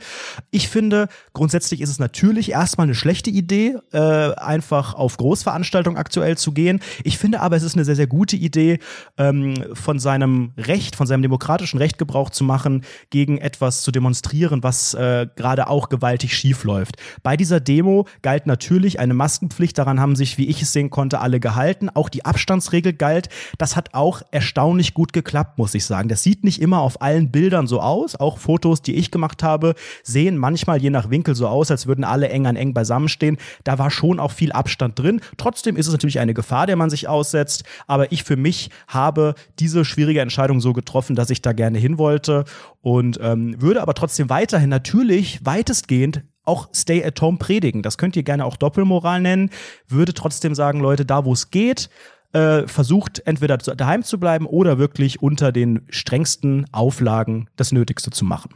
Ich finde, grundsätzlich grundsätzlich ist es natürlich erstmal eine schlechte Idee, äh, einfach auf Großveranstaltungen aktuell zu gehen. Ich finde aber, es ist eine sehr, sehr gute Idee, ähm, von seinem Recht, von seinem demokratischen Recht Gebrauch zu machen, gegen etwas zu demonstrieren, was äh, gerade auch gewaltig schief läuft. Bei dieser Demo galt natürlich eine Maskenpflicht. Daran haben sich, wie ich es sehen konnte, alle gehalten. Auch die Abstandsregel galt. Das hat auch erstaunlich gut geklappt, muss ich sagen. Das sieht nicht immer auf allen Bildern so aus. Auch Fotos, die ich gemacht habe, sehen manchmal je nach Winkel so aus, als würden alle eng an eng beisammenstehen. Da war schon auch viel Abstand drin. Trotzdem ist es natürlich eine Gefahr, der man sich aussetzt. Aber ich für mich habe diese schwierige Entscheidung so getroffen, dass ich da gerne hin wollte und ähm, würde aber trotzdem weiterhin natürlich weitestgehend auch Stay at Home predigen. Das könnt ihr gerne auch Doppelmoral nennen. Würde trotzdem sagen, Leute, da wo es geht, äh, versucht entweder daheim zu bleiben oder wirklich unter den strengsten Auflagen das Nötigste zu machen.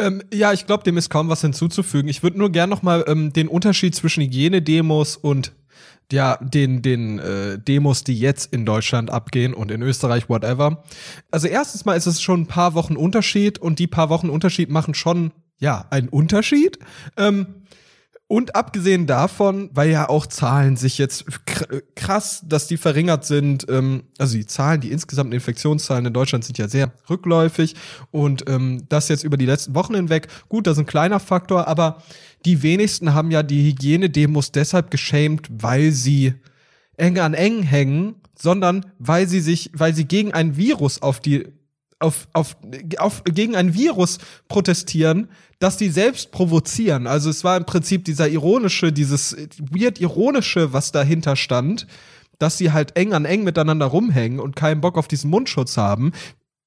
Ähm, ja, ich glaube, dem ist kaum was hinzuzufügen. Ich würde nur gern noch mal ähm, den Unterschied zwischen Hygienedemos und ja, den, den äh, Demos, die jetzt in Deutschland abgehen und in Österreich, whatever. Also erstens mal ist es schon ein paar Wochen Unterschied und die paar Wochen Unterschied machen schon, ja, einen Unterschied. Ähm, und abgesehen davon, weil ja auch Zahlen sich jetzt krass, dass die verringert sind, ähm, also die Zahlen, die insgesamten Infektionszahlen in Deutschland sind ja sehr rückläufig. Und ähm, das jetzt über die letzten Wochen hinweg, gut, das ist ein kleiner Faktor, aber die wenigsten haben ja die Hygienedemos deshalb geschämt, weil sie eng an eng hängen, sondern weil sie sich, weil sie gegen ein Virus auf die auf, auf, auf, gegen ein Virus protestieren, das die selbst provozieren. Also es war im Prinzip dieser ironische, dieses weird ironische, was dahinter stand, dass sie halt eng an eng miteinander rumhängen und keinen Bock auf diesen Mundschutz haben,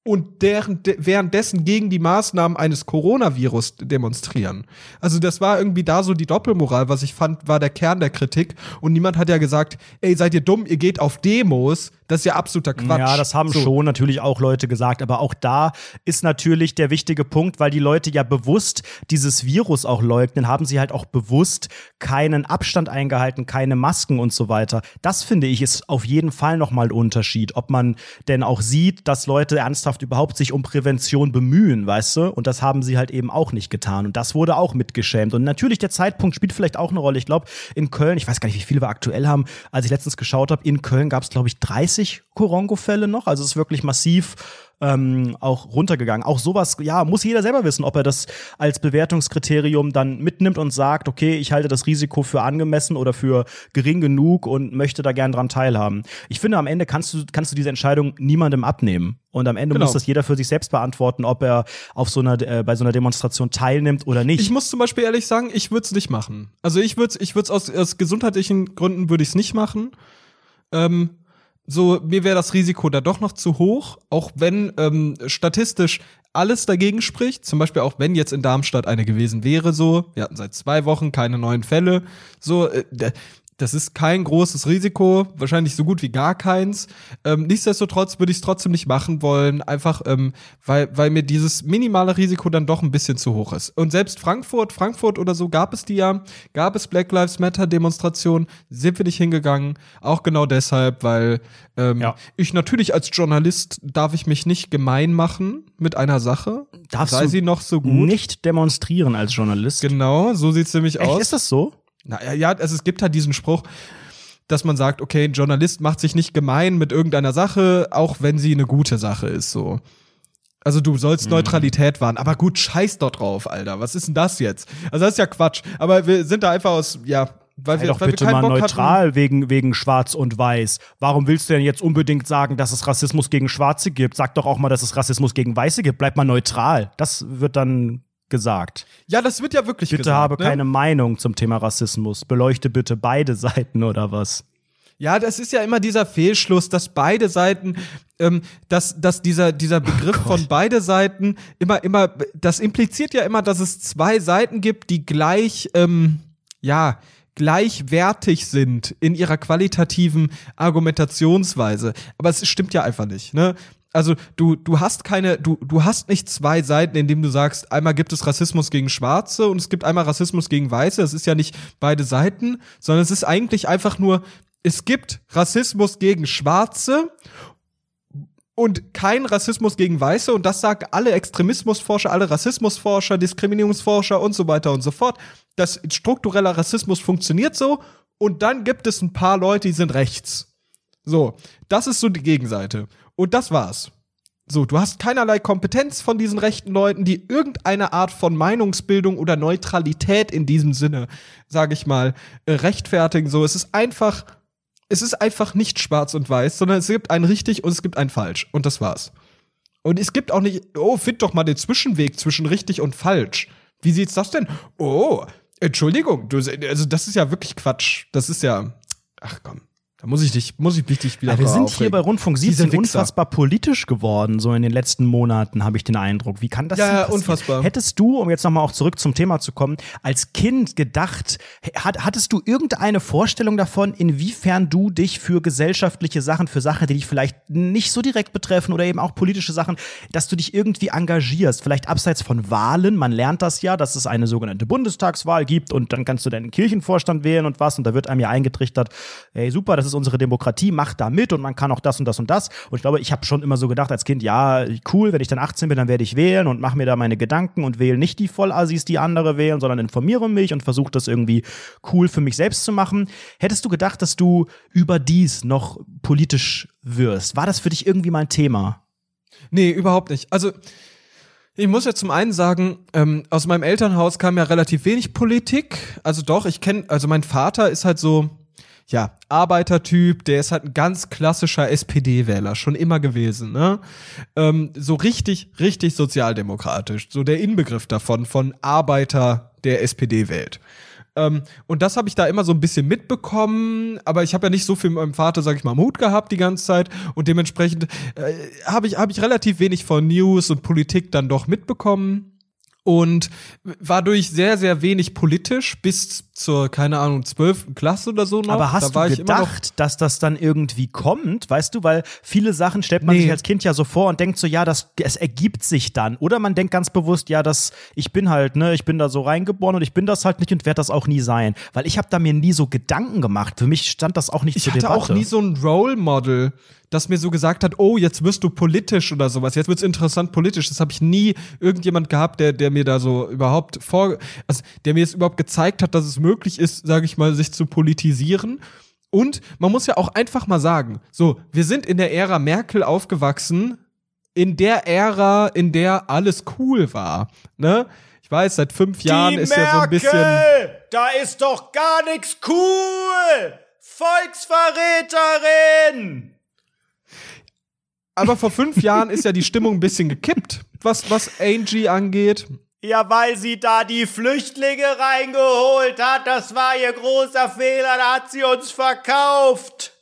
und deren, de, währenddessen gegen die Maßnahmen eines Coronavirus demonstrieren. Also das war irgendwie da so die Doppelmoral, was ich fand, war der Kern der Kritik. Und niemand hat ja gesagt, ey, seid ihr dumm, ihr geht auf Demos. Das ist ja absoluter Quatsch. Ja, das haben so. schon natürlich auch Leute gesagt. Aber auch da ist natürlich der wichtige Punkt, weil die Leute ja bewusst dieses Virus auch leugnen, haben sie halt auch bewusst keinen Abstand eingehalten, keine Masken und so weiter. Das finde ich ist auf jeden Fall nochmal ein Unterschied, ob man denn auch sieht, dass Leute ernsthaft überhaupt sich um Prävention bemühen, weißt du? Und das haben sie halt eben auch nicht getan. Und das wurde auch mitgeschämt. Und natürlich der Zeitpunkt spielt vielleicht auch eine Rolle. Ich glaube, in Köln, ich weiß gar nicht, wie viele wir aktuell haben, als ich letztens geschaut habe, in Köln gab es, glaube ich, 30 Korongo-Fälle noch. Also es ist wirklich massiv ähm, auch runtergegangen. Auch sowas, ja, muss jeder selber wissen, ob er das als Bewertungskriterium dann mitnimmt und sagt, okay, ich halte das Risiko für angemessen oder für gering genug und möchte da gern dran teilhaben. Ich finde, am Ende kannst du, kannst du diese Entscheidung niemandem abnehmen. Und am Ende genau. muss das jeder für sich selbst beantworten, ob er auf so einer, äh, bei so einer Demonstration teilnimmt oder nicht. Ich muss zum Beispiel ehrlich sagen, ich würde es nicht machen. Also ich würde es ich würd's aus, aus gesundheitlichen Gründen würde ich es nicht machen. Ähm, so, mir wäre das Risiko da doch noch zu hoch, auch wenn ähm, statistisch alles dagegen spricht. Zum Beispiel auch wenn jetzt in Darmstadt eine gewesen wäre, so, wir hatten seit zwei Wochen keine neuen Fälle, so, äh, das ist kein großes Risiko, wahrscheinlich so gut wie gar keins. Ähm, nichtsdestotrotz würde ich es trotzdem nicht machen wollen, einfach ähm, weil, weil mir dieses minimale Risiko dann doch ein bisschen zu hoch ist. Und selbst Frankfurt, Frankfurt oder so gab es die ja, gab es Black Lives Matter Demonstrationen, sind wir nicht hingegangen, auch genau deshalb, weil ähm, ja. ich natürlich als Journalist darf ich mich nicht gemein machen mit einer Sache. Darfst sei sie noch so gut? Nicht demonstrieren als Journalist. Genau, so sieht's nämlich Echt, aus. Ist das so? Na, ja, also es gibt halt diesen Spruch, dass man sagt, okay, ein Journalist macht sich nicht gemein mit irgendeiner Sache, auch wenn sie eine gute Sache ist, so. Also du sollst mhm. Neutralität wahren, aber gut, scheiß dort drauf, Alter. Was ist denn das jetzt? Also das ist ja Quatsch. Aber wir sind da einfach aus, ja, weil wir, doch weil bitte wir mal Bock neutral wegen, wegen Schwarz und Weiß. Warum willst du denn jetzt unbedingt sagen, dass es Rassismus gegen Schwarze gibt? Sag doch auch mal, dass es Rassismus gegen Weiße gibt. Bleib mal neutral. Das wird dann gesagt. Ja, das wird ja wirklich bitte gesagt. Bitte habe ne? keine Meinung zum Thema Rassismus. Beleuchte bitte beide Seiten oder was? Ja, das ist ja immer dieser Fehlschluss, dass beide Seiten, ähm, dass, dass dieser, dieser Begriff oh von beide Seiten immer, immer, das impliziert ja immer, dass es zwei Seiten gibt, die gleich, ähm, ja, gleichwertig sind in ihrer qualitativen Argumentationsweise. Aber es stimmt ja einfach nicht. Ne? Also du, du hast keine, du, du hast nicht zwei Seiten, in denen du sagst, einmal gibt es Rassismus gegen Schwarze und es gibt einmal Rassismus gegen Weiße. Es ist ja nicht beide Seiten, sondern es ist eigentlich einfach nur, es gibt Rassismus gegen Schwarze und kein Rassismus gegen Weiße. Und das sagen alle Extremismusforscher, alle Rassismusforscher, Diskriminierungsforscher und so weiter und so fort. dass struktureller Rassismus funktioniert so. Und dann gibt es ein paar Leute, die sind rechts. So, das ist so die Gegenseite. Und das war's. So, du hast keinerlei Kompetenz von diesen rechten Leuten, die irgendeine Art von Meinungsbildung oder Neutralität in diesem Sinne, sage ich mal, äh, rechtfertigen. So, es ist einfach es ist einfach nicht schwarz und weiß, sondern es gibt ein richtig und es gibt ein falsch. Und das war's. Und es gibt auch nicht, oh, find doch mal den Zwischenweg zwischen richtig und falsch. Wie sieht's das denn? Oh, Entschuldigung, du, also das ist ja wirklich Quatsch. Das ist ja, ach komm. Da muss ich dich, muss ich dich wieder ja, Wir sind aufregen. hier bei Rundfunk 17 unfassbar politisch geworden, so in den letzten Monaten, habe ich den Eindruck. Wie kann das ja, ja unfassbar. Hättest du, um jetzt nochmal auch zurück zum Thema zu kommen, als Kind gedacht, hat, hattest du irgendeine Vorstellung davon, inwiefern du dich für gesellschaftliche Sachen, für Sachen, die dich vielleicht nicht so direkt betreffen oder eben auch politische Sachen, dass du dich irgendwie engagierst, vielleicht abseits von Wahlen, man lernt das ja, dass es eine sogenannte Bundestagswahl gibt und dann kannst du deinen Kirchenvorstand wählen und was und da wird einem ja eingetrichtert, ey super, das ist ist unsere Demokratie, macht da mit und man kann auch das und das und das. Und ich glaube, ich habe schon immer so gedacht als Kind, ja, cool, wenn ich dann 18 bin, dann werde ich wählen und mache mir da meine Gedanken und wähle nicht die Vollassis, die andere wählen, sondern informiere mich und versuche das irgendwie cool für mich selbst zu machen. Hättest du gedacht, dass du überdies noch politisch wirst? War das für dich irgendwie mal ein Thema? Nee, überhaupt nicht. Also, ich muss ja zum einen sagen, ähm, aus meinem Elternhaus kam ja relativ wenig Politik. Also doch, ich kenne, also mein Vater ist halt so, ja, Arbeitertyp, der ist halt ein ganz klassischer SPD-Wähler, schon immer gewesen, ne? Ähm, so richtig, richtig sozialdemokratisch, so der Inbegriff davon, von Arbeiter der SPD wählt. Ähm, und das habe ich da immer so ein bisschen mitbekommen, aber ich habe ja nicht so viel mit meinem Vater, sag ich mal, Mut gehabt die ganze Zeit und dementsprechend äh, habe ich, hab ich relativ wenig von News und Politik dann doch mitbekommen und war durch sehr, sehr wenig politisch bis zur, keine Ahnung, zwölften Klasse oder so noch. Aber hast da du gedacht, dass das dann irgendwie kommt, weißt du, weil viele Sachen stellt man nee. sich als Kind ja so vor und denkt so, ja, das, es ergibt sich dann. Oder man denkt ganz bewusst, ja, das, ich bin halt, ne, ich bin da so reingeboren und ich bin das halt nicht und werde das auch nie sein. Weil ich habe da mir nie so Gedanken gemacht. Für mich stand das auch nicht ich zur Debatte. Ich hatte auch nie so ein Role Model das mir so gesagt hat, oh, jetzt wirst du politisch oder sowas, jetzt wird's interessant politisch. Das habe ich nie irgendjemand gehabt, der, der mir da so überhaupt vor, also der mir jetzt überhaupt gezeigt hat, dass es möglich ist, sage ich mal, sich zu politisieren. Und man muss ja auch einfach mal sagen, so, wir sind in der Ära Merkel aufgewachsen, in der Ära, in der alles cool war, ne? Ich weiß, seit fünf Jahren Die ist Merkel, ja so ein bisschen. Da ist doch gar nichts cool! Volksverräterin! Aber vor fünf Jahren ist ja die Stimmung ein bisschen gekippt, was, was Angie angeht. Ja, weil sie da die Flüchtlinge reingeholt hat. Das war ihr großer Fehler. Da hat sie uns verkauft.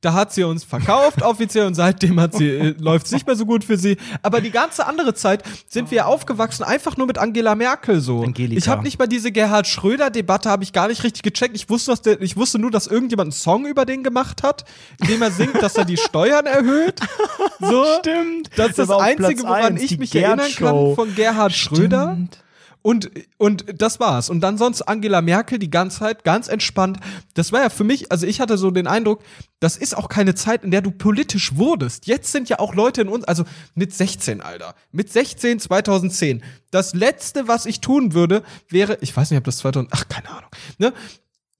Da hat sie uns verkauft offiziell und seitdem hat sie äh, läuft es nicht mehr so gut für sie. Aber die ganze andere Zeit sind wir aufgewachsen einfach nur mit Angela Merkel so. Angelika. Ich habe nicht mal diese Gerhard Schröder Debatte habe ich gar nicht richtig gecheckt. Ich wusste, dass der, ich wusste nur, dass irgendjemand einen Song über den gemacht hat, in dem er singt, dass er die Steuern erhöht. So, stimmt. Das ist das, das Einzige, woran ich mich erinnern kann von Gerhard Schröder. Und, und das war's. Und dann sonst Angela Merkel die ganze Zeit ganz entspannt. Das war ja für mich, also ich hatte so den Eindruck, das ist auch keine Zeit, in der du politisch wurdest. Jetzt sind ja auch Leute in uns, also mit 16, Alter. Mit 16, 2010. Das letzte, was ich tun würde, wäre, ich weiß nicht, ob das 2000, ach, keine Ahnung, ne?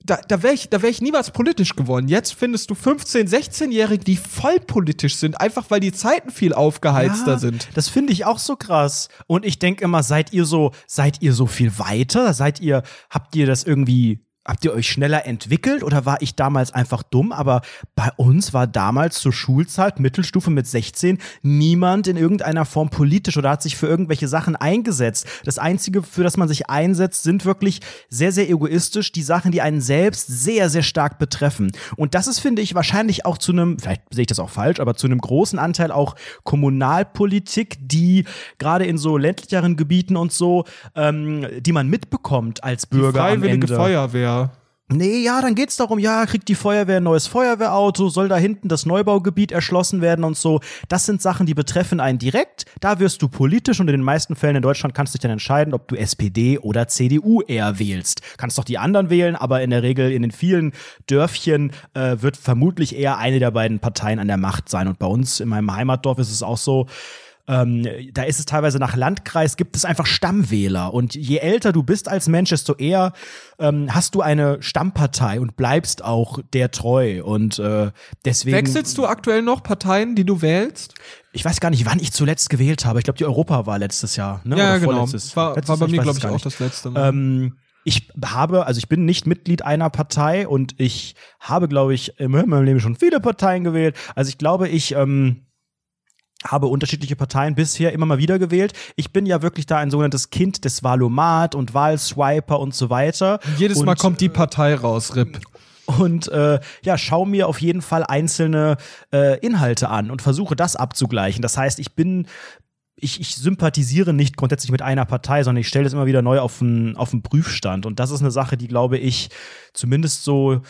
Da, da wäre ich, da wär ich niemals politisch geworden. Jetzt findest du 15-, 16-Jährige, die voll politisch sind, einfach weil die Zeiten viel aufgeheizter ja, sind. Das finde ich auch so krass. Und ich denke immer, seid ihr so, seid ihr so viel weiter? Seid ihr, habt ihr das irgendwie Habt ihr euch schneller entwickelt oder war ich damals einfach dumm? Aber bei uns war damals zur Schulzeit, Mittelstufe mit 16, niemand in irgendeiner Form politisch oder hat sich für irgendwelche Sachen eingesetzt. Das Einzige, für das man sich einsetzt, sind wirklich sehr, sehr egoistisch die Sachen, die einen selbst sehr, sehr stark betreffen. Und das ist, finde ich, wahrscheinlich auch zu einem, vielleicht sehe ich das auch falsch, aber zu einem großen Anteil auch Kommunalpolitik, die gerade in so ländlicheren Gebieten und so, ähm, die man mitbekommt als Bürger. Die freiwillige Feuerwehr. Nee, ja, dann geht's darum, ja, kriegt die Feuerwehr ein neues Feuerwehrauto, soll da hinten das Neubaugebiet erschlossen werden und so. Das sind Sachen, die betreffen einen direkt. Da wirst du politisch und in den meisten Fällen in Deutschland kannst du dich dann entscheiden, ob du SPD oder CDU eher wählst. Kannst doch die anderen wählen, aber in der Regel in den vielen Dörfchen äh, wird vermutlich eher eine der beiden Parteien an der Macht sein. Und bei uns in meinem Heimatdorf ist es auch so, ähm, da ist es teilweise nach Landkreis, gibt es einfach Stammwähler. Und je älter du bist als Mensch, desto eher ähm, hast du eine Stammpartei und bleibst auch der treu. Und äh, deswegen. Wechselst du aktuell noch Parteien, die du wählst? Ich weiß gar nicht, wann ich zuletzt gewählt habe. Ich glaube, die Europa war letztes Jahr. Ne? Ja, Oder genau. vorletztes. War, Letztes war bei Jahr, mir, glaube ich, auch das letzte Mal. Ähm, ich habe, also ich bin nicht Mitglied einer Partei und ich habe, glaube ich, in meinem Leben schon viele Parteien gewählt. Also ich glaube, ich ähm, habe unterschiedliche Parteien bisher immer mal wieder gewählt. Ich bin ja wirklich da ein sogenanntes Kind des Wahlomat und Wahlswiper und so weiter. Jedes und, Mal kommt die Partei raus, Rip. und äh, ja, schau mir auf jeden Fall einzelne äh, Inhalte an und versuche das abzugleichen. Das heißt, ich bin ich, ich sympathisiere nicht grundsätzlich mit einer Partei, sondern ich stelle das immer wieder neu auf den, auf den Prüfstand. Und das ist eine Sache, die, glaube ich, zumindest so,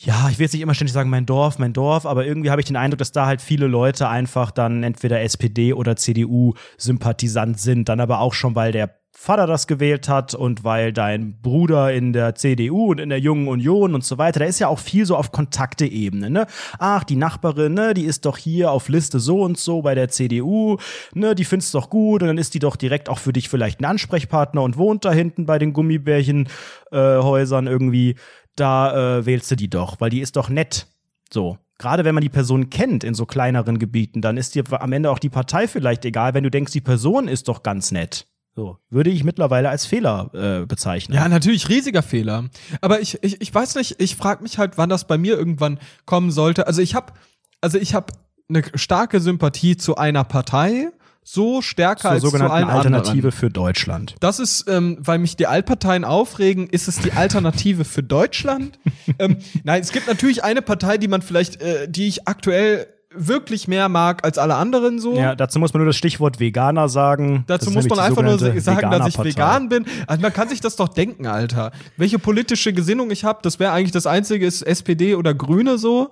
ja, ich will jetzt nicht immer ständig sagen, mein Dorf, mein Dorf, aber irgendwie habe ich den Eindruck, dass da halt viele Leute einfach dann entweder SPD oder CDU-Sympathisant sind. Dann aber auch schon, weil der Vater das gewählt hat und weil dein Bruder in der CDU und in der Jungen Union und so weiter, da ist ja auch viel so auf Kontakteebene, ne? Ach, die Nachbarin, ne, die ist doch hier auf Liste so und so bei der CDU, ne, die findest doch gut und dann ist die doch direkt auch für dich vielleicht ein Ansprechpartner und wohnt da hinten bei den Gummibärchen äh, irgendwie, da äh, wählst du die doch, weil die ist doch nett. So. Gerade wenn man die Person kennt in so kleineren Gebieten, dann ist dir am Ende auch die Partei vielleicht egal, wenn du denkst, die Person ist doch ganz nett. So, würde ich mittlerweile als Fehler äh, bezeichnen. Ja, natürlich riesiger Fehler. Aber ich, ich, ich weiß nicht, ich frage mich halt, wann das bei mir irgendwann kommen sollte. Also ich habe also ich habe eine starke Sympathie zu einer Partei, so stärker Zur als zu sogenannten allen Alternative anderen. für Deutschland. Das ist, ähm, weil mich die Altparteien aufregen, ist es die Alternative für Deutschland? ähm, nein, es gibt natürlich eine Partei, die man vielleicht, äh, die ich aktuell wirklich mehr mag als alle anderen so. Ja, dazu muss man nur das Stichwort Veganer sagen. Dazu muss man einfach nur sagen, dass ich vegan bin. Also man kann sich das doch denken, Alter. Welche politische Gesinnung ich habe, das wäre eigentlich das Einzige, ist SPD oder Grüne so.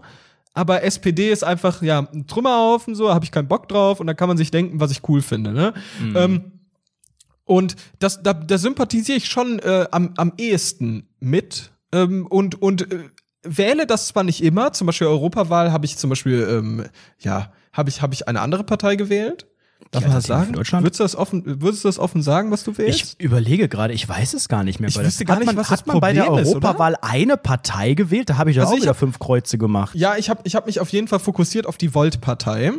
Aber SPD ist einfach, ja, ein Trümmerhaufen, so, habe ich keinen Bock drauf und da kann man sich denken, was ich cool finde, ne? Mhm. Ähm, und das, da, da sympathisiere ich schon äh, am, am ehesten mit ähm, und, und äh, wähle das zwar nicht immer, zum Beispiel Europawahl habe ich zum Beispiel, ähm, ja, habe ich, hab ich eine andere Partei gewählt. Darf man das sagen? Deutschland? Würdest du das offen, würdest du das offen sagen, was du wählst? Ich überlege gerade, ich weiß es gar nicht mehr. Ich wüsste gar hat nicht, man, was hat das man bei der ist, oder? Europawahl eine Partei gewählt? Da habe ich doch Also auch ich wieder hab- fünf Kreuze gemacht. ja, ich habe ich hab mich auf jeden Fall fokussiert auf die Volt-Partei,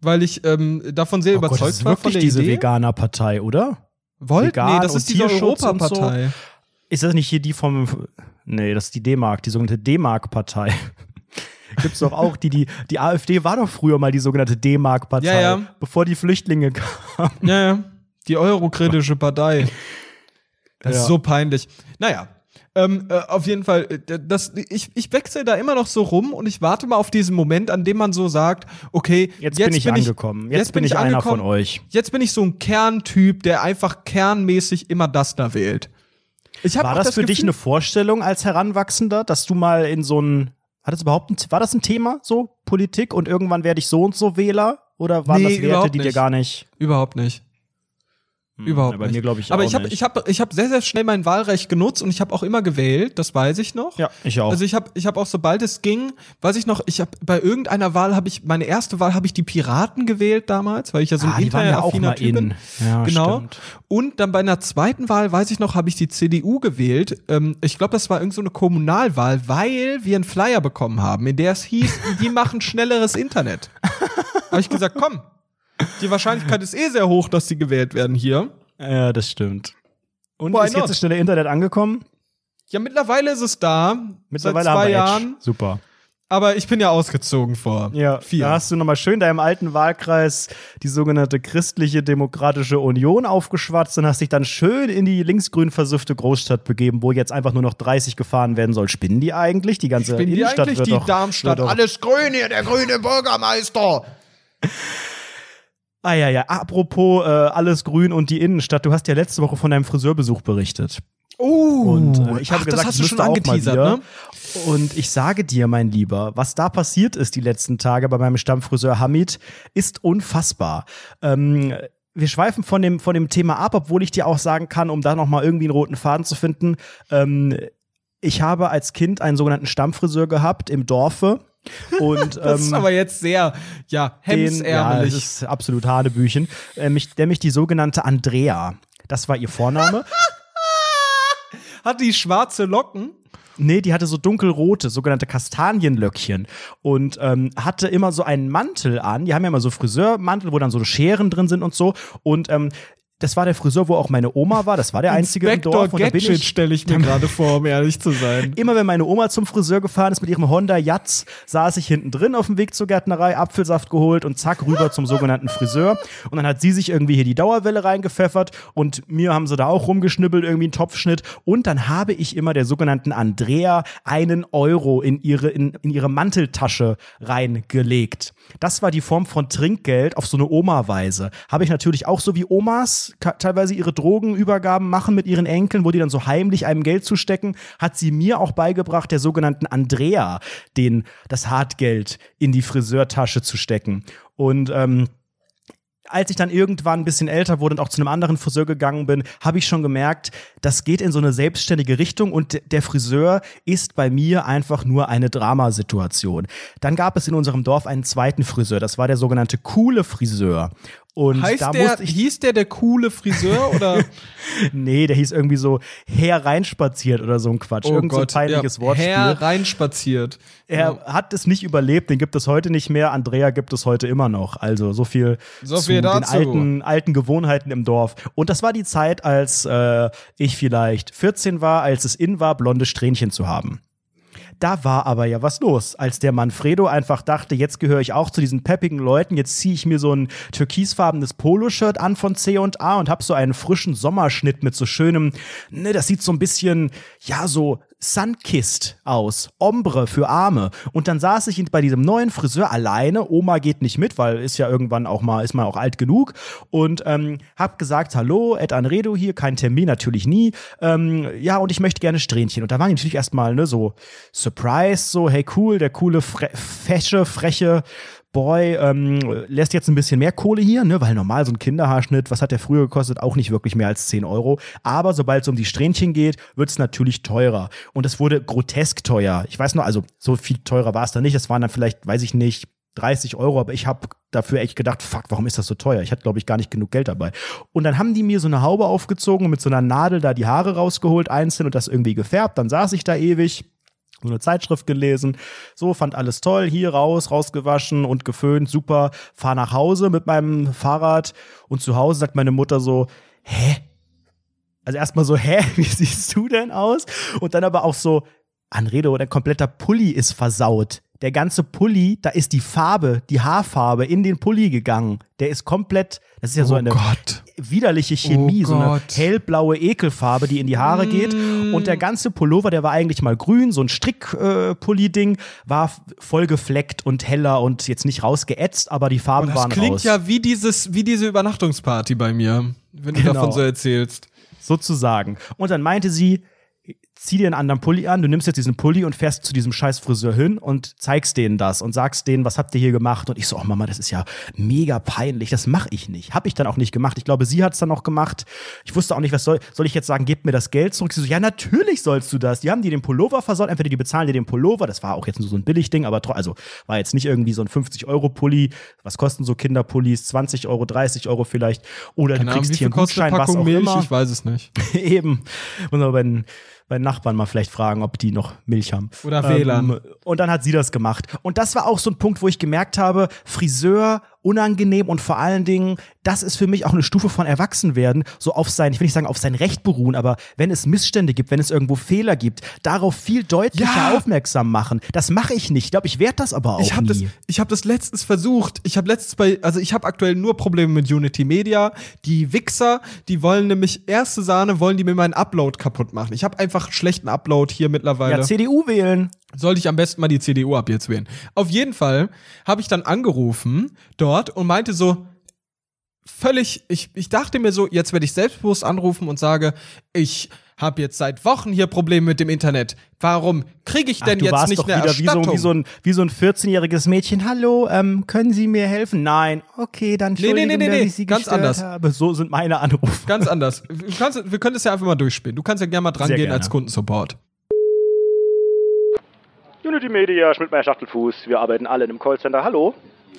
weil ich ähm, davon sehr Oh Gott, überzeugt das ist war von wirklich der diese Idee. Veganer-Partei, oder? Volt? Vegan nee, das ist Tierschutz und so. Europapartei. Ist das nicht hier die vom. Nee, das ist die D-Mark, die sogenannte D-Mark-Partei. Gibt's doch auch, die, die, die AfD war doch früher mal die sogenannte D-Mark-Partei, Ja, ja. bevor die Flüchtlinge kamen. Ja, ja. Die eurokritische Partei. Das Ja. ist so peinlich. Naja. Ähm, äh, auf jeden Fall, äh, das, ich, ich wechsle da immer noch so rum und ich warte mal auf diesen Moment, an dem man so sagt, okay, Jetzt, bin ich angekommen. Jetzt, bin ich, einer von euch. Jetzt bin ich so ein Kerntyp, der einfach kernmäßig immer das da wählt. Ich War auch das, für dich Gefühl- eine Vorstellung als Heranwachsender, dass du mal in so ein. Hat das überhaupt ein, war das ein Thema, so Politik und irgendwann werde ich so und so Wähler? Oder waren Nee, das Werte, die dir gar nicht. Überhaupt nicht. Überhaupt Hm, bei nicht. mir glaube ich Aber ich habe ich hab, ich hab sehr, sehr schnell mein Wahlrecht genutzt und ich habe auch immer gewählt, das weiß ich noch. Ja, ich auch. Also ich habe ich hab auch sobald es ging, weiß ich noch, ich habe bei irgendeiner Wahl habe ich meine erste Wahl habe ich die Piraten gewählt damals, weil ich ja so ein Ah, ja internetaffiner mal Typ bin. in. Ja, genau. stimmt. Und dann bei einer zweiten Wahl, weiß ich noch, habe ich die CDU gewählt. Ähm, ich glaube, das war irgend so eine Kommunalwahl, weil wir einen Flyer bekommen haben, in der es hieß, die machen schnelleres Internet. habe ich gesagt, komm, die Wahrscheinlichkeit ist eh sehr hoch, dass die gewählt werden hier. Ja, das stimmt. Und Why ist jetzt not? das schnelle Internet angekommen? Ja, mittlerweile ist es da. Mittlerweile seit haben zwei wir Jahren. Super. Aber ich bin ja ausgezogen vor Ja, vier. da hast du nochmal schön deinem alten Wahlkreis die sogenannte christliche demokratische Union aufgeschwatzt und hast dich dann schön in die linksgrün versüffte Großstadt begeben, wo jetzt einfach nur noch 30 gefahren werden soll. Spinnen die eigentlich? Die ganze die Innenstadt eigentlich wird die doch, Darmstadt. Doch, Alles grün hier, der grüne Bürgermeister. Ah ja, ja. Apropos äh, alles grün und die Innenstadt. Du hast ja letzte Woche von deinem Friseurbesuch berichtet. Oh, Und äh, ich habe gesagt, das hast du schon angeteasert, ne? Und ich sage dir, mein Lieber, was da passiert ist die letzten Tage bei meinem Stammfriseur Hamid, ist unfassbar. Ähm, wir schweifen von dem, von dem Thema ab, obwohl ich dir auch sagen kann, um da nochmal irgendwie einen roten Faden zu finden, ähm, ich habe als Kind einen sogenannten Stammfriseur gehabt im Dorfe. Und, Das ist ähm, aber jetzt sehr, ja, den, ja, hemsärmelig. das ist absolut Hanebüchen, äh, mich, der mich die sogenannte Andrea, das war ihr Vorname. Hat die schwarze Locken? Nee, die hatte so dunkelrote, sogenannte Kastanienlöckchen und ähm, hatte immer so einen Mantel an. Die haben ja immer so Friseurmantel, wo dann so Scheren drin sind und so. Und ähm, das war der Friseur, wo auch meine Oma war. Das war der einzige im Inspector Dorf. Und da bin Gadget ich, stelle ich mir gerade vor, um ehrlich zu sein. Immer wenn meine Oma zum Friseur gefahren ist mit ihrem Honda Jatz, saß ich hinten drin auf dem Weg zur Gärtnerei, Apfelsaft geholt und zack rüber zum sogenannten Friseur. Und dann hat sie sich irgendwie hier die Dauerwelle reingepfeffert und mir haben sie da auch rumgeschnibbelt, irgendwie einen Topfschnitt. Und dann habe ich immer der sogenannten Andrea einen Euro in ihre, in, in ihre Manteltasche reingelegt. Das war die Form von Trinkgeld auf so eine Oma-Weise. Habe ich natürlich auch so wie Omas teilweise ihre Drogenübergaben machen mit ihren Enkeln, wo die dann so heimlich einem Geld zustecken, hat sie mir auch beigebracht, der sogenannten Andrea, den, das Hartgeld in die Friseurtasche zu stecken. Und ähm, als ich dann irgendwann ein bisschen älter wurde und auch zu einem anderen Friseur gegangen bin, habe ich schon gemerkt, das geht in so eine selbstständige Richtung und der Friseur ist bei mir einfach nur eine Dramasituation. Dann gab es in unserem Dorf einen zweiten Friseur, das war der sogenannte coole Friseur. Und Heißt da der, ich hieß der der coole Friseur oder? Nee, der hieß irgendwie so hereinspaziert oder so ein Quatsch. Irgend so ein peinliches ja, Wortspiel. Hereinspaziert. er hat es nicht überlebt, den gibt es heute nicht mehr. Andrea gibt es heute immer noch. Also so viel So zu viel den dazu. alten, alten Gewohnheiten im Dorf. Und das war die Zeit, als äh, ich vielleicht 14 war, als es in war, blonde Strähnchen zu haben. Da war aber ja was los, als der Manfredo einfach dachte, jetzt gehöre ich auch zu diesen peppigen Leuten, jetzt ziehe ich mir so ein türkisfarbenes Poloshirt an von C&A und hab so einen frischen Sommerschnitt mit so schönem, ne, das sieht so ein bisschen, ja, so Sunkissed aus, Ombre für Arme. Und dann saß ich bei diesem neuen Friseur alleine, Oma geht nicht mit, weil ist ja irgendwann auch mal, ist man auch alt genug und ähm, hab gesagt, hallo, Ed Anredo hier, kein Termin, natürlich nie. Ähm, ja, und ich möchte gerne Strähnchen. Und da waren die natürlich erstmal, ne, so Surprise, so, hey cool, der coole, fre fesche, freche Boy ähm, lässt jetzt ein bisschen mehr Kohle hier, ne, weil normal so ein Kinderhaarschnitt, was hat der früher gekostet? Auch nicht wirklich mehr als 10 Euro. Aber sobald es um die Strähnchen geht, wird es natürlich teurer. Und es wurde grotesk teuer. Ich weiß noch, also so viel teurer war es da nicht. Es waren dann vielleicht, weiß ich nicht, 30 Euro, aber ich habe dafür echt gedacht, fuck, warum ist das so teuer? Ich hatte, glaube ich, gar nicht genug Geld dabei. Und dann haben die mir so eine Haube aufgezogen und mit so einer Nadel da die Haare rausgeholt, einzeln und das irgendwie gefärbt. Dann saß ich da ewig so eine Zeitschrift gelesen, so fand alles toll, hier raus, rausgewaschen und geföhnt, super, fahr nach Hause mit meinem Fahrrad und zu Hause sagt meine Mutter so, hä? Also erstmal so, hä, wie siehst du denn aus? Und dann aber auch so, Anredo, dein kompletter Pulli ist versaut. Der ganze Pulli, da ist die Farbe, die Haarfarbe in den Pulli gegangen. Der ist komplett, das ist ja so oh eine Gott. widerliche Chemie, Oh so eine Gott. hellblaue Ekelfarbe, die in die Haare geht. Und der ganze Pullover, der war eigentlich mal grün, so ein Strick-Pulli-Ding, war f- voll gefleckt und heller und jetzt nicht rausgeätzt, aber die Farben Das waren klingt raus. ja wie dieses, wie diese Übernachtungsparty bei mir, wenn du Genau. davon so erzählst. sozusagen. Und dann meinte sie, zieh dir einen anderen Pulli an, du nimmst jetzt diesen Pulli und fährst zu diesem scheiß Friseur hin und zeigst denen das und sagst denen, was habt ihr hier gemacht? Und ich so, oh Mama, das ist ja mega peinlich, das mache ich nicht. Hab ich dann auch nicht gemacht. Ich glaube, sie hat's dann auch gemacht. Ich wusste auch nicht, was soll, soll ich jetzt sagen, gebt mir das Geld zurück? Sie so, ja, natürlich sollst du das. Die haben dir den Pullover versaut, entweder die bezahlen dir den Pullover, das war auch jetzt nur so ein Billigding, aber also war jetzt nicht irgendwie so ein 50-Euro-Pulli. Was kosten so Kinderpullis? 20 Euro, 30 Euro vielleicht. Oder Keine du Ahnung, kriegst wie hier einen Gutschein, was auch Milch? immer. Ich weiß es nicht. Eben. Man bei den, bei den Nachbarn mal vielleicht fragen, ob die noch Milch haben. Oder WLAN. Und dann hat sie das gemacht. Und das war auch so ein Punkt, wo ich gemerkt habe, Friseur, unangenehm und vor allen Dingen, das ist für mich auch eine Stufe von Erwachsenwerden, so auf sein, ich will nicht sagen auf sein Recht beruhen, aber wenn es Missstände gibt, wenn es irgendwo Fehler gibt, darauf viel deutlicher Ja. aufmerksam machen. Das mache ich nicht. Ich glaube, ich werde das aber auch Ich habe das, nie. ich hab das letztens versucht. Ich habe letztens bei, also ich habe aktuell nur Probleme mit Unity Media. Die Wichser, die wollen nämlich erste Sahne, wollen die mir meinen Upload kaputt machen. Ich habe einfach schlechten Upload hier mittlerweile. ja, CDU wählen. Sollte ich am besten mal die CDU ab jetzt wählen. Auf jeden Fall habe ich dann angerufen dort und meinte so, völlig, ich, ich dachte mir so, jetzt werde ich selbstbewusst anrufen und sage, ich habe jetzt seit Wochen hier Probleme mit dem Internet. Warum kriege ich denn Ach, jetzt nicht eine wieder wie so, Erstattung? wie so ein, wie so ein 14-jähriges Mädchen. Hallo, ähm, können Sie mir helfen? Nein. Okay, dann Nee, nee, Entschuldigung, nee, nee, dass nee, ich Sie ganz anders. habe. So sind meine Anrufe. Ganz anders. Kannst, wir können das ja einfach mal durchspielen. Du kannst ja gerne mal dran Sehr gehen gerne. als Kundensupport. Unity Media, Schmidtmeier Schachtelfuß. Wir arbeiten alle in einem Callcenter. Hallo.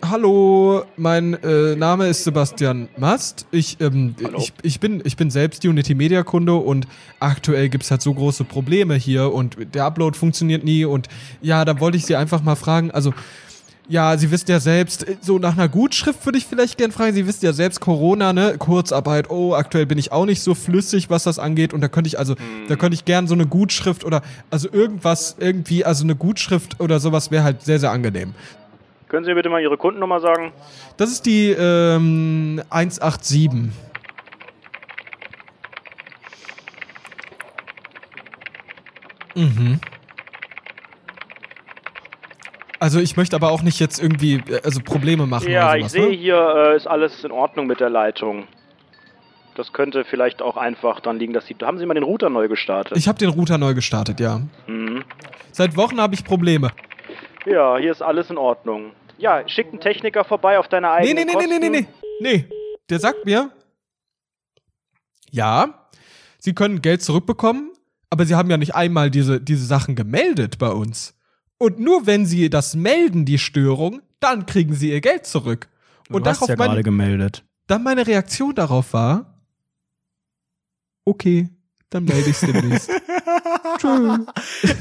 Hallo, mein äh, Name ist Sebastian Mast. Ich, ähm, ich, ich, bin, ich bin selbst Unity Media Kunde und aktuell gibt's halt so große Probleme hier und der Upload funktioniert nie und ja, da wollte ich Sie einfach mal fragen, also ja, Sie wissen ja selbst, äh, so nach einer Gutschrift würde ich vielleicht gern fragen. Sie wissen ja selbst, Corona, ne, Kurzarbeit, oh, aktuell bin ich auch nicht so flüssig, was das angeht. Und da könnte ich also, da könnte ich gern so eine Gutschrift oder also irgendwas, irgendwie, also eine Gutschrift oder sowas wäre halt sehr, sehr angenehm. Können Sie mir bitte mal Ihre Kundennummer sagen? Das ist die ähm, 187. Mhm. Also ich möchte aber auch nicht jetzt irgendwie äh, also Probleme machen ja, oder ich sowas, sehe ne? hier, äh, ist alles in Ordnung mit der Leitung. Das könnte vielleicht auch einfach dann liegen, dass Sie. Haben Sie mal den Router neu gestartet? Ich habe den Router neu gestartet, ja. mhm. Seit Wochen habe ich Probleme. Ja, hier ist alles in Ordnung. Ja, schickt einen Techniker vorbei auf deine Nee, eigenen nee, nee, nee, nee, nee, nee. Nee, der sagt mir, ja, Sie können Geld zurückbekommen, aber Sie haben ja nicht einmal diese, diese Sachen gemeldet bei uns. Und nur wenn Sie das melden, die Störung, dann kriegen Sie Ihr Geld zurück. Und du hast darauf ja gerade gemeldet. dann meine Reaktion darauf war, okay, dann melde ich es demnächst. Tschö.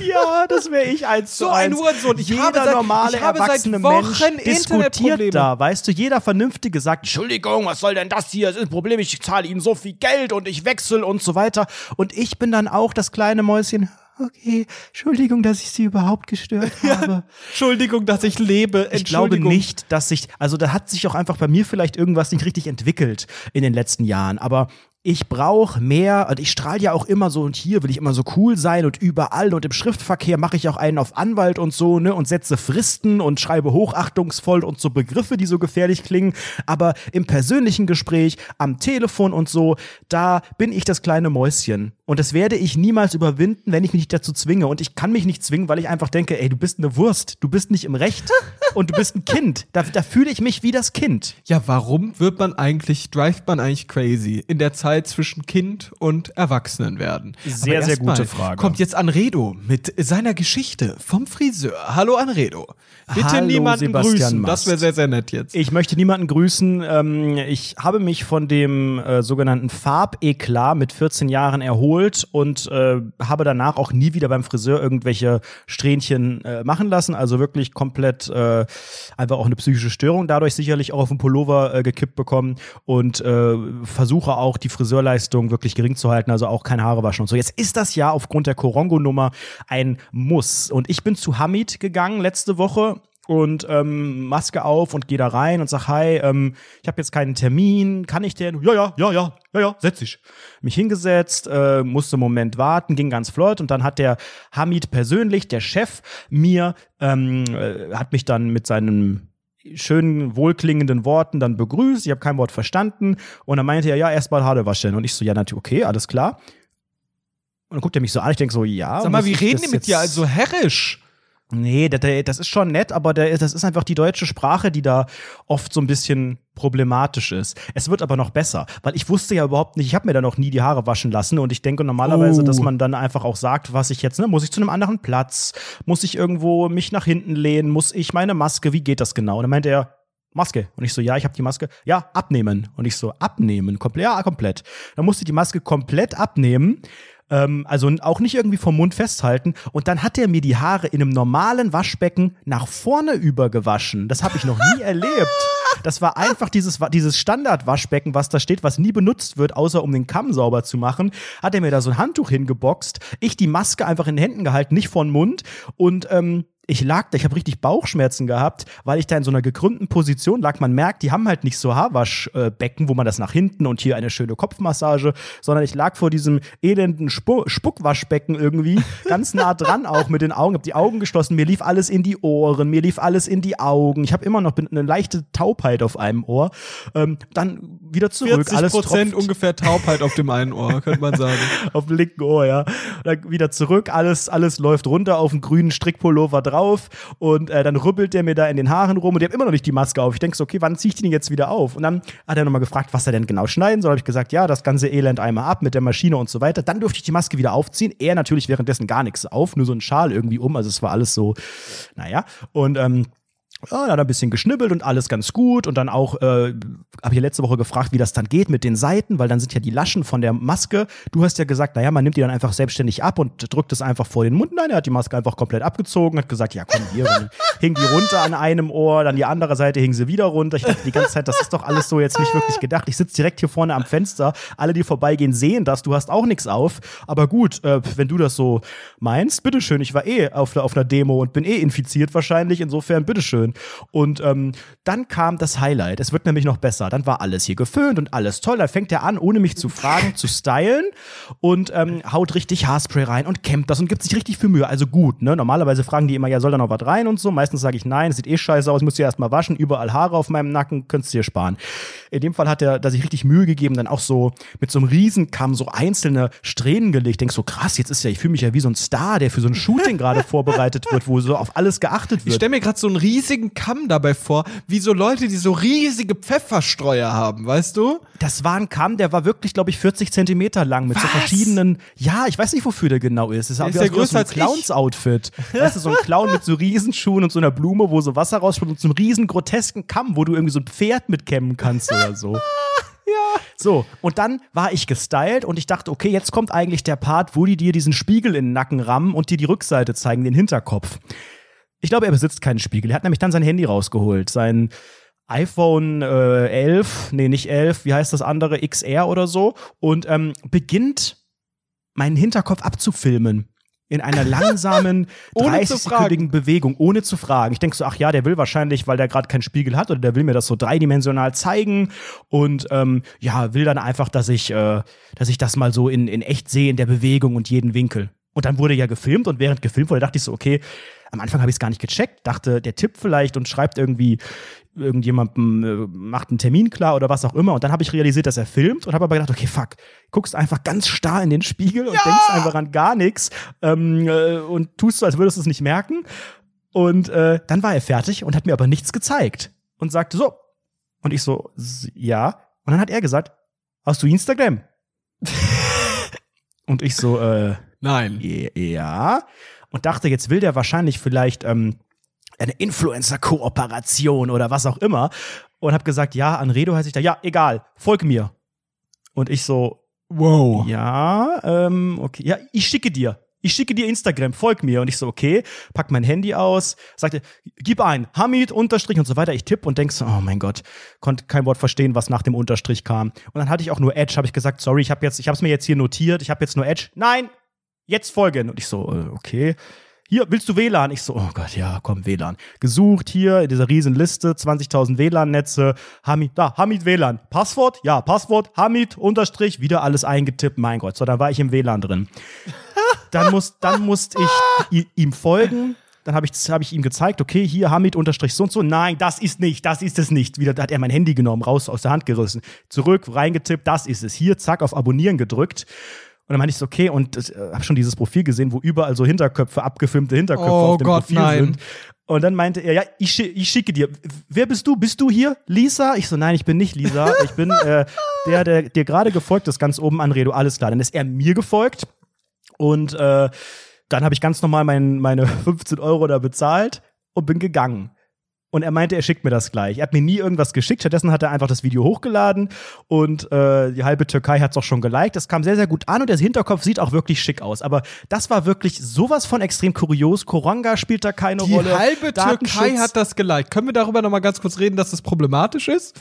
ja, das wäre ich eins So ein. Hurensohn. Ich jeder habe seit- normale ich habe seit erwachsene Wochen Mensch diskutiert da, weißt du, jeder Vernünftige sagt, Entschuldigung, was soll denn das hier? Das ist ein Problem, ich zahle Ihnen so viel Geld und ich wechsle und so weiter. Und ich bin dann auch das kleine Mäuschen. Okay, Entschuldigung, dass ich Sie überhaupt gestört habe. Entschuldigung, dass ich lebe. Ich glaube nicht, dass sich, also da hat sich auch einfach bei mir vielleicht irgendwas nicht richtig entwickelt in den letzten Jahren. Aber ich brauche mehr, und ich strahle ja auch immer so und hier will ich immer so cool sein und überall und im Schriftverkehr mache ich auch einen auf Anwalt und so, ne, und setze Fristen und schreibe hochachtungsvoll und so Begriffe, die so gefährlich klingen. Aber im persönlichen Gespräch, am Telefon und so, da bin ich das kleine Mäuschen. Und das werde ich niemals überwinden, wenn ich mich nicht dazu zwinge. Und ich kann mich nicht zwingen, weil ich einfach denke, ey, du bist eine Wurst, du bist nicht im Recht und du bist ein Kind. Da, da fühle ich mich wie das Kind. Ja, warum wird man eigentlich, drivet man eigentlich crazy in der Zeit zwischen Kind und Erwachsenenwerden? Sehr, Aber sehr erstmal gute Frage. Kommt jetzt Anredo mit seiner Geschichte vom Friseur. Hallo Anredo. Bitte Hallo, niemanden Sebastian grüßen. Mast. Das wäre sehr, sehr nett jetzt. Ich möchte niemanden grüßen. Ähm, ich habe mich von dem äh, sogenannten Farbeklat mit 14 Jahren erholt und äh, habe danach auch nie wieder beim Friseur irgendwelche Strähnchen äh, machen lassen. Also wirklich komplett einfach auch eine psychische Störung dadurch sicherlich auch auf den Pullover gekippt bekommen und versuche auch die Friseurleistung wirklich gering zu halten, also auch kein Haare waschen und so. Jetzt ist das ja aufgrund der Korongo-Nummer ein Muss. Und ich bin zu Hamid gegangen letzte Woche und ähm, Maske auf und gehe da rein und sag, hi, ähm, ich habe jetzt keinen Termin, kann ich denn? Ja, ja, ja, ja, ja, ja, setz dich. Mich hingesetzt, äh, musste einen Moment warten, ging ganz flott und dann hat der Hamid persönlich, der Chef, mir, ähm, äh, hat mich dann mit seinem schönen, wohlklingenden Worten dann begrüßt. Ich habe kein Wort verstanden. Und dann meinte er, ja, erstmal Haare waschen. Und ich so, ja, natürlich, okay, alles klar. Und dann guckt er mich so an, ich denke so, ja. Sag mal, wie reden die mit dir also herrisch? Nee, das, das ist schon nett, aber der, das ist einfach die deutsche Sprache, die da oft so ein bisschen problematisch ist. Es wird aber noch besser, weil ich wusste ja überhaupt nicht, ich habe mir da noch nie die Haare waschen lassen und ich denke normalerweise, Oh. dass man dann einfach auch sagt, was ich jetzt, ne, muss ich zu einem anderen Platz, muss ich irgendwo mich nach hinten lehnen, muss ich meine Maske, wie geht das genau? Und dann meinte er, Maske. Und ich so, ja, ich habe die Maske. Ja, abnehmen. Und ich so, abnehmen. Komplett, ja, komplett. Dann musste ich die Maske komplett abnehmen. Ähm, also auch nicht irgendwie vom Mund festhalten. Und dann hat er mir die Haare in einem normalen Waschbecken nach vorne übergewaschen. Das habe ich noch nie erlebt. Das war einfach dieses, dieses Standardwaschbecken, was da steht, was nie benutzt wird, außer um den Kamm sauber zu machen. Hat er mir da so ein Handtuch hingeboxt. Ich die Maske einfach in den Händen gehalten, nicht vor den Mund. Und ähm, ich lag da, ich habe richtig Bauchschmerzen gehabt, weil ich da in so einer gekrümmten Position lag. Man merkt, die haben halt nicht so Haarwaschbecken, wo man das nach hinten und hier eine schöne Kopfmassage, sondern ich lag vor diesem elenden Spu Spuckwaschbecken irgendwie, ganz nah dran auch mit den Augen, hab die Augen geschlossen, mir lief alles in die Ohren, mir lief alles in die Augen. Ich habe immer noch eine leichte Taubheit auf einem Ohr. Ähm, dann wieder zurück, 40 alles Prozent ungefähr Taubheit auf dem einen Ohr, könnte man sagen. auf dem linken Ohr, ja. Dann wieder zurück, alles, alles läuft runter auf den grünen Strickpullover drauf und äh, dann rübbelt der mir da in den Haaren rum und der hat immer noch nicht die Maske auf. Ich denke so, okay, wann ziehe ich denn jetzt wieder auf? Und dann hat er nochmal gefragt, was er denn genau schneiden soll. Habe ich gesagt, ja, das ganze Elend einmal ab mit der Maschine und so weiter. Dann durfte ich die Maske wieder aufziehen. Er natürlich währenddessen gar nichts auf, nur so ein Schal irgendwie um. Also es war alles so, naja. Und ähm, ja, dann hat er ein bisschen geschnibbelt und alles ganz gut. Und dann auch, äh, habe ich letzte Woche gefragt, wie das dann geht mit den Seiten, weil dann sind ja die Laschen von der Maske. Du hast ja gesagt, naja, man nimmt die dann einfach selbstständig ab und drückt es einfach vor den Mund. Nein, er hat die Maske einfach komplett abgezogen, hat gesagt, ja komm hier, dann hing die runter an einem Ohr, dann die andere Seite hing sie wieder runter. Ich dachte die ganze Zeit, das ist doch alles so jetzt nicht wirklich gedacht. Ich sitze direkt hier vorne am Fenster, alle, die vorbeigehen, sehen das, du hast auch nichts auf. Aber gut, äh, wenn du das so meinst, bitteschön, ich war eh auf, auf einer Demo und bin eh infiziert wahrscheinlich, insofern bitteschön. Und ähm, dann kam das Highlight. Es wird nämlich noch besser. Dann war alles hier geföhnt und alles toll. Dann fängt er an, ohne mich zu fragen, zu stylen und ähm, haut richtig Haarspray rein und kämmt das und gibt sich richtig viel Mühe. Also gut, ne? Normalerweise fragen die immer, ja, soll da noch was rein und so. Meistens sage ich nein, es sieht eh scheiße aus, musst du erst mal waschen, überall Haare auf meinem Nacken, könntest du dir sparen. In dem Fall hat er da sich richtig Mühe gegeben, dann auch so mit so einem Riesenkamm so einzelne Strähnen gelegt. Denkst so, krass, jetzt ist ja, ich fühle mich ja wie so ein Star, der für so ein Shooting gerade vorbereitet wird, wo so auf alles geachtet Ich wird. stelle mir gerade so einen riesigen Kamm dabei vor, wie so Leute, die so riesige Pfefferstreuer haben, weißt du? Das war ein Kamm, der war wirklich, glaube ich, 40 Zentimeter lang mit so Was? verschiedenen. Ja, ich weiß nicht, wofür der genau ist. Es ist, Der ist aus größer so als. Clowns-Outfit. Weißt du, so ein Clown mit so Riesenschuhen und so einer Blume, wo so Wasser rausspült und so einem riesen grotesken Kamm, wo du irgendwie so ein Pferd mitkämmen kannst oder so. Ja. So, und dann war ich gestylt und ich dachte, okay, jetzt kommt eigentlich der Part, wo die dir diesen Spiegel in den Nacken rammen und dir die Rückseite zeigen, den Hinterkopf. Ich glaube, er besitzt keinen Spiegel. Er hat nämlich dann sein Handy rausgeholt, sein iPhone äh, 11, nee, nicht 11, wie heißt das andere, XR oder so, und ähm, beginnt meinen Hinterkopf abzufilmen. In einer langsamen, Ohne zu 30-sekündigen Bewegung, ohne zu fragen. Ich denke so, ach ja, der will wahrscheinlich, weil der gerade keinen Spiegel hat oder der will mir das so dreidimensional zeigen und ähm, ja, will dann einfach, dass ich, äh, dass ich das mal so in, in echt sehe, in der Bewegung und jeden Winkel. Und dann wurde ja gefilmt und während gefilmt wurde, dachte ich so, okay, am Anfang habe ich es gar nicht gecheckt, dachte, der tippt vielleicht und schreibt irgendwie irgendjemandem, äh, macht einen Termin klar oder was auch immer. Und dann habe ich realisiert, dass er filmt und habe aber gedacht, okay, fuck, guckst einfach ganz starr in den Spiegel und denkst einfach an gar nichts ähm, äh, und tust so, als würdest du es nicht merken. Und äh, dann war er fertig und hat mir aber nichts gezeigt und sagte so. Und ich so, "S- ja. Und dann hat er gesagt, hast du Instagram? und ich so, äh, Nein. ja. Und dachte, jetzt will der wahrscheinlich vielleicht ähm, eine Influencer-Kooperation oder was auch immer. Und habe gesagt, ja, Anredo heißt ich da. Ja, egal, folg mir. Und ich so, Wow. ja, ähm, okay, ja, ich schicke dir. Ich schicke dir Instagram, folg mir. Und ich so, okay, pack mein Handy aus, sagte, gib ein, Hamid, Unterstrich und so weiter. Ich tippe und denk so, oh mein Gott, konnte kein Wort verstehen, was nach dem Unterstrich kam. Und dann hatte ich auch nur Edge, habe ich gesagt, sorry, ich habe jetzt, ich habe es mir jetzt hier notiert, ich habe jetzt nur Edge. Nein, jetzt folgen. Und ich so, äh, okay. Hier, willst du WLAN? Ich so, oh Gott, ja, komm, WLAN. Gesucht hier in dieser riesen Liste, 20.000 WLAN-Netze. Hamid, da, Hamid WLAN. Passwort? Ja, Passwort, Hamid, Unterstrich, wieder alles eingetippt. Mein Gott, so, dann war ich im WLAN drin. Dann, muss, dann musste ich ihm folgen. Dann habe ich, hab ich ihm gezeigt, okay, hier Hamid unterstrich so und so. Nein, das ist nicht, das ist es nicht. Wieder da hat er mein Handy genommen, raus aus der Hand gerissen. Zurück, reingetippt, das ist es. Hier, zack, auf Abonnieren gedrückt. Und dann meinte ich so, okay, und äh, habe schon dieses Profil gesehen, wo überall so Hinterköpfe, abgefilmte Hinterköpfe Oh auf dem Gott, Profil nein. sind. Und dann meinte er, ja, ich, schi- ich schicke dir. Wer bist du? Bist du hier? Lisa? Ich so, nein, ich bin nicht Lisa. Ich bin äh, der, der dir gerade gefolgt ist, ganz oben an Redo. Alles klar. Dann ist er mir gefolgt. Und äh, dann habe ich ganz normal mein, meine 15 Euro da bezahlt und bin gegangen. Und er meinte, er schickt mir das gleich. Er hat mir nie irgendwas geschickt. Stattdessen hat er einfach das Video hochgeladen und äh, die halbe Türkei hat es auch schon geliked. Das kam sehr, sehr gut an und der Hinterkopf sieht auch wirklich schick aus. Aber das war wirklich sowas von extrem kurios. Koranga spielt da keine Die Rolle. halbe Datenschutz. Türkei hat das geliked. Können wir darüber noch mal ganz kurz reden, dass das problematisch ist?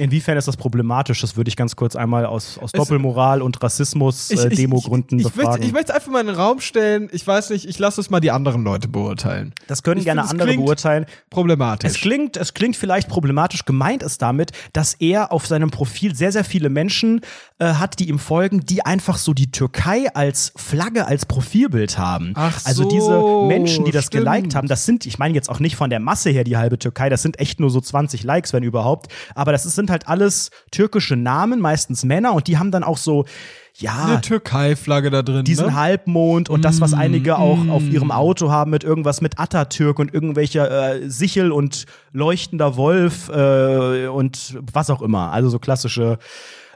Inwiefern ist das problematisch? Das würde ich ganz kurz einmal aus, aus Doppelmoral und Rassismus Ich- äh, befragen. möchte, ich möchte es einfach mal in den Raum stellen. Ich weiß nicht, ich lasse es mal die anderen Leute beurteilen. das können ich gerne finde, es andere beurteilen. Problematisch. Es klingt, es klingt vielleicht problematisch. Gemeint ist damit, dass er auf seinem Profil sehr, sehr viele Menschen äh, hat, die ihm folgen, die einfach so die Türkei als Flagge, als Profilbild haben. Ach also so, diese Menschen, die das stimmt. geliked haben, das sind, ich meine jetzt auch nicht von der Masse her die halbe Türkei, das sind echt nur so 20 Likes, wenn überhaupt. Aber das ist, sind halt alles türkische Namen, meistens Männer, und die haben dann auch so, ja, Eine Türkei-Flagge da drin. diesen ne? Halbmond und das, was einige auch Mm. auf ihrem Auto haben mit irgendwas mit Atatürk und irgendwelcher äh, Sichel und leuchtender Wolf äh, und was auch immer. Also so klassische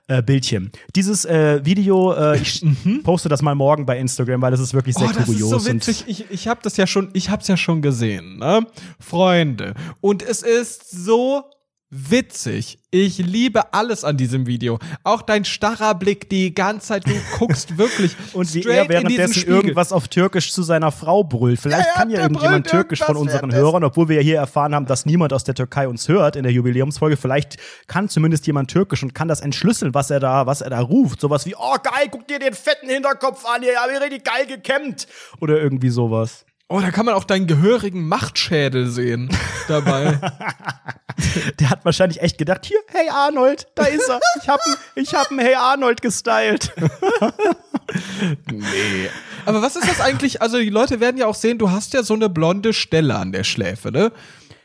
äh, Bildchen. Dieses äh, Video, äh, ich poste das mal morgen bei Instagram, weil das ist wirklich sehr Mhm. Oh, das ist kurios. so witzig. Ich, ich habe das ja schon, ich hab's ja schon gesehen, ne? Freunde. Und es ist so witzig. Ich liebe alles an diesem Video. Auch dein starrer Blick die ganze Zeit. Du guckst wirklich und, wie er währenddessen irgendwas auf Türkisch zu seiner Frau brüllt. Vielleicht Ja, ja, kann ja irgendjemand Türkisch von unseren. Hörern, obwohl wir ja hier erfahren haben, dass niemand aus der Türkei uns hört in der Jubiläumsfolge. Vielleicht kann zumindest jemand Türkisch und kann das entschlüsseln, was er da, was er da ruft. Sowas wie, oh geil, guck dir den fetten Hinterkopf an, ihr habt ihr richtig geil gekämmt. Oder irgendwie sowas. Oh, da kann man auch deinen gehörigen Machtschädel sehen dabei. Der hat wahrscheinlich echt gedacht, hier, hey Arnold, da ist er. Ich hab, ihn- ich hab einen Hey Arnold gestylt. nee. Aber was ist das eigentlich? Also die Leute werden ja auch sehen, du hast ja so eine blonde Stelle an der Schläfe, ne?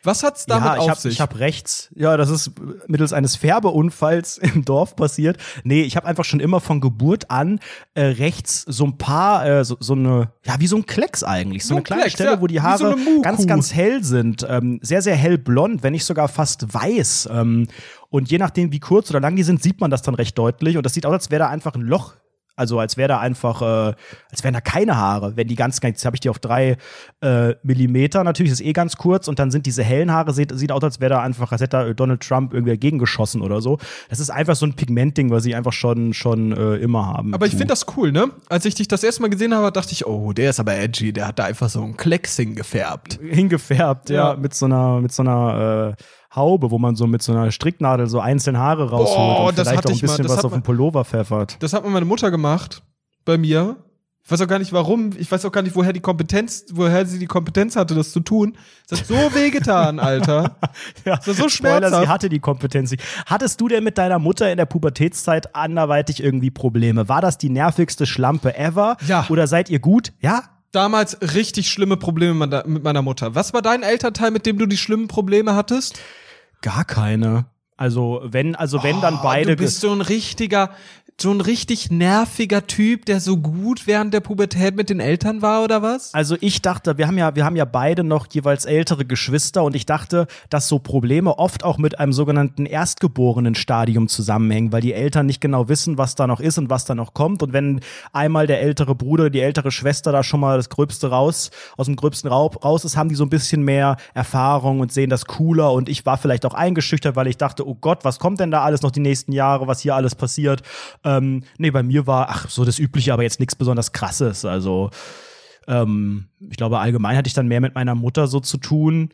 Was hat's damit ja, ich auf hab, sich? ich habe rechts. Ja, das ist mittels eines Färbeunfalls im Dorf passiert. Nee, ich habe einfach schon immer von Geburt an äh, rechts so ein paar, äh, so, so eine, ja, wie so ein Klecks eigentlich. So, So ein eine kleine Klecks, Stelle, ja, wo die so Haare Muhkuh. ganz, ganz hell sind. Ähm, sehr, sehr hell blond, wenn nicht sogar fast weiß. Ähm, und je nachdem, wie kurz oder lang die sind, sieht man das dann recht deutlich. Und das sieht aus, als wäre da einfach ein Loch. Also als wäre da einfach, äh, als wären da keine Haare. Wenn die ganz, jetzt habe ich die auf drei äh, Millimeter, natürlich ist eh ganz kurz und dann sind diese hellen Haare, sieht, sieht aus, als wäre da einfach, als hätte da Donald Trump irgendwie dagegen geschossen oder so. Das ist einfach so ein Pigmentding, was sie einfach schon, schon äh, immer haben. aber ich finde das cool, ne? Als ich dich das erste Mal gesehen habe, dachte ich, oh, der ist aber edgy, der hat da einfach so ein Klecksing gefärbt. hingefärbt, ja, Ja. mit so einer, mit so einer äh, Haube, wo man so mit so einer Stricknadel so einzeln Haare rausholt Boah, und das vielleicht auch ein mal, bisschen das was auf den Pullover pfeffert. Das hat mir meine Mutter gemacht bei mir. Ich weiß auch gar nicht warum. Ich weiß auch gar nicht, woher die Kompetenz, woher sie die Kompetenz hatte, das zu tun. Es hat so wehgetan, Alter. Ja, Das war so Spoiler, schmerzhaft. sie hatte die Kompetenz. Hattest du denn mit deiner Mutter in der Pubertätszeit anderweitig irgendwie Probleme? War das die nervigste Schlampe ever? Ja. Oder seid ihr gut? Ja? Damals richtig schlimme Probleme mit meiner- Mutter. Was war dein Elternteil, mit dem du die schlimmen Probleme hattest? Gar keine. Also, wenn, also wenn dann Oh, beide. Du bist so ein richtiger, so ein richtig nerviger Typ, der so gut während der Pubertät mit den Eltern war oder was? Also ich dachte, wir haben ja, wir haben ja beide noch jeweils ältere Geschwister und ich dachte, dass so Probleme oft auch mit einem sogenannten Erstgeborenen-Stadium zusammenhängen, weil die Eltern nicht genau wissen, was da noch ist und was da noch kommt. Und wenn einmal der ältere Bruder, die ältere Schwester da schon mal das Gröbste raus, aus dem gröbsten Raub raus ist, haben die so ein bisschen mehr Erfahrung und sehen das cooler. Und ich war vielleicht auch eingeschüchtert, weil ich dachte, oh Gott, was kommt denn da alles noch die nächsten Jahre, was hier alles passiert? Ähm, nee, bei mir war, ach, so das Übliche, aber jetzt nichts besonders krasses. Also, ähm, ich glaube, allgemein hatte ich dann mehr mit meiner Mutter so zu tun,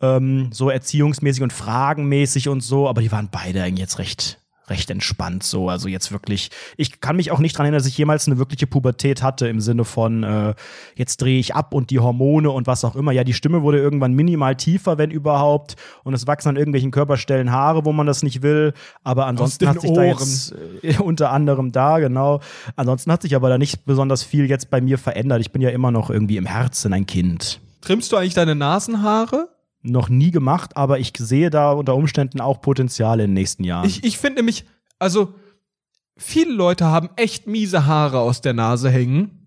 ähm, so erziehungsmäßig und fragenmäßig und so, aber die waren beide eigentlich jetzt recht recht entspannt so. Also jetzt wirklich, ich kann mich auch nicht dran erinnern, dass ich jemals eine wirkliche Pubertät hatte im Sinne von, äh, jetzt drehe ich ab und die Hormone und was auch immer. Ja, die Stimme wurde irgendwann minimal tiefer, wenn überhaupt. Und es wachsen an irgendwelchen Körperstellen Haare, wo man das nicht will. Aber ansonsten hat sich da Ohren. jetzt äh, unter anderem da, genau. Ansonsten hat sich aber da nicht besonders viel jetzt bei mir verändert. Ich bin ja immer noch irgendwie im Herzen ein Kind. Trimmst du eigentlich deine Nasenhaare? Noch nie gemacht, aber ich sehe da unter Umständen auch Potenziale in den nächsten Jahren. Ich, ich finde nämlich, also, viele Leute haben echt miese Haare aus der Nase hängen.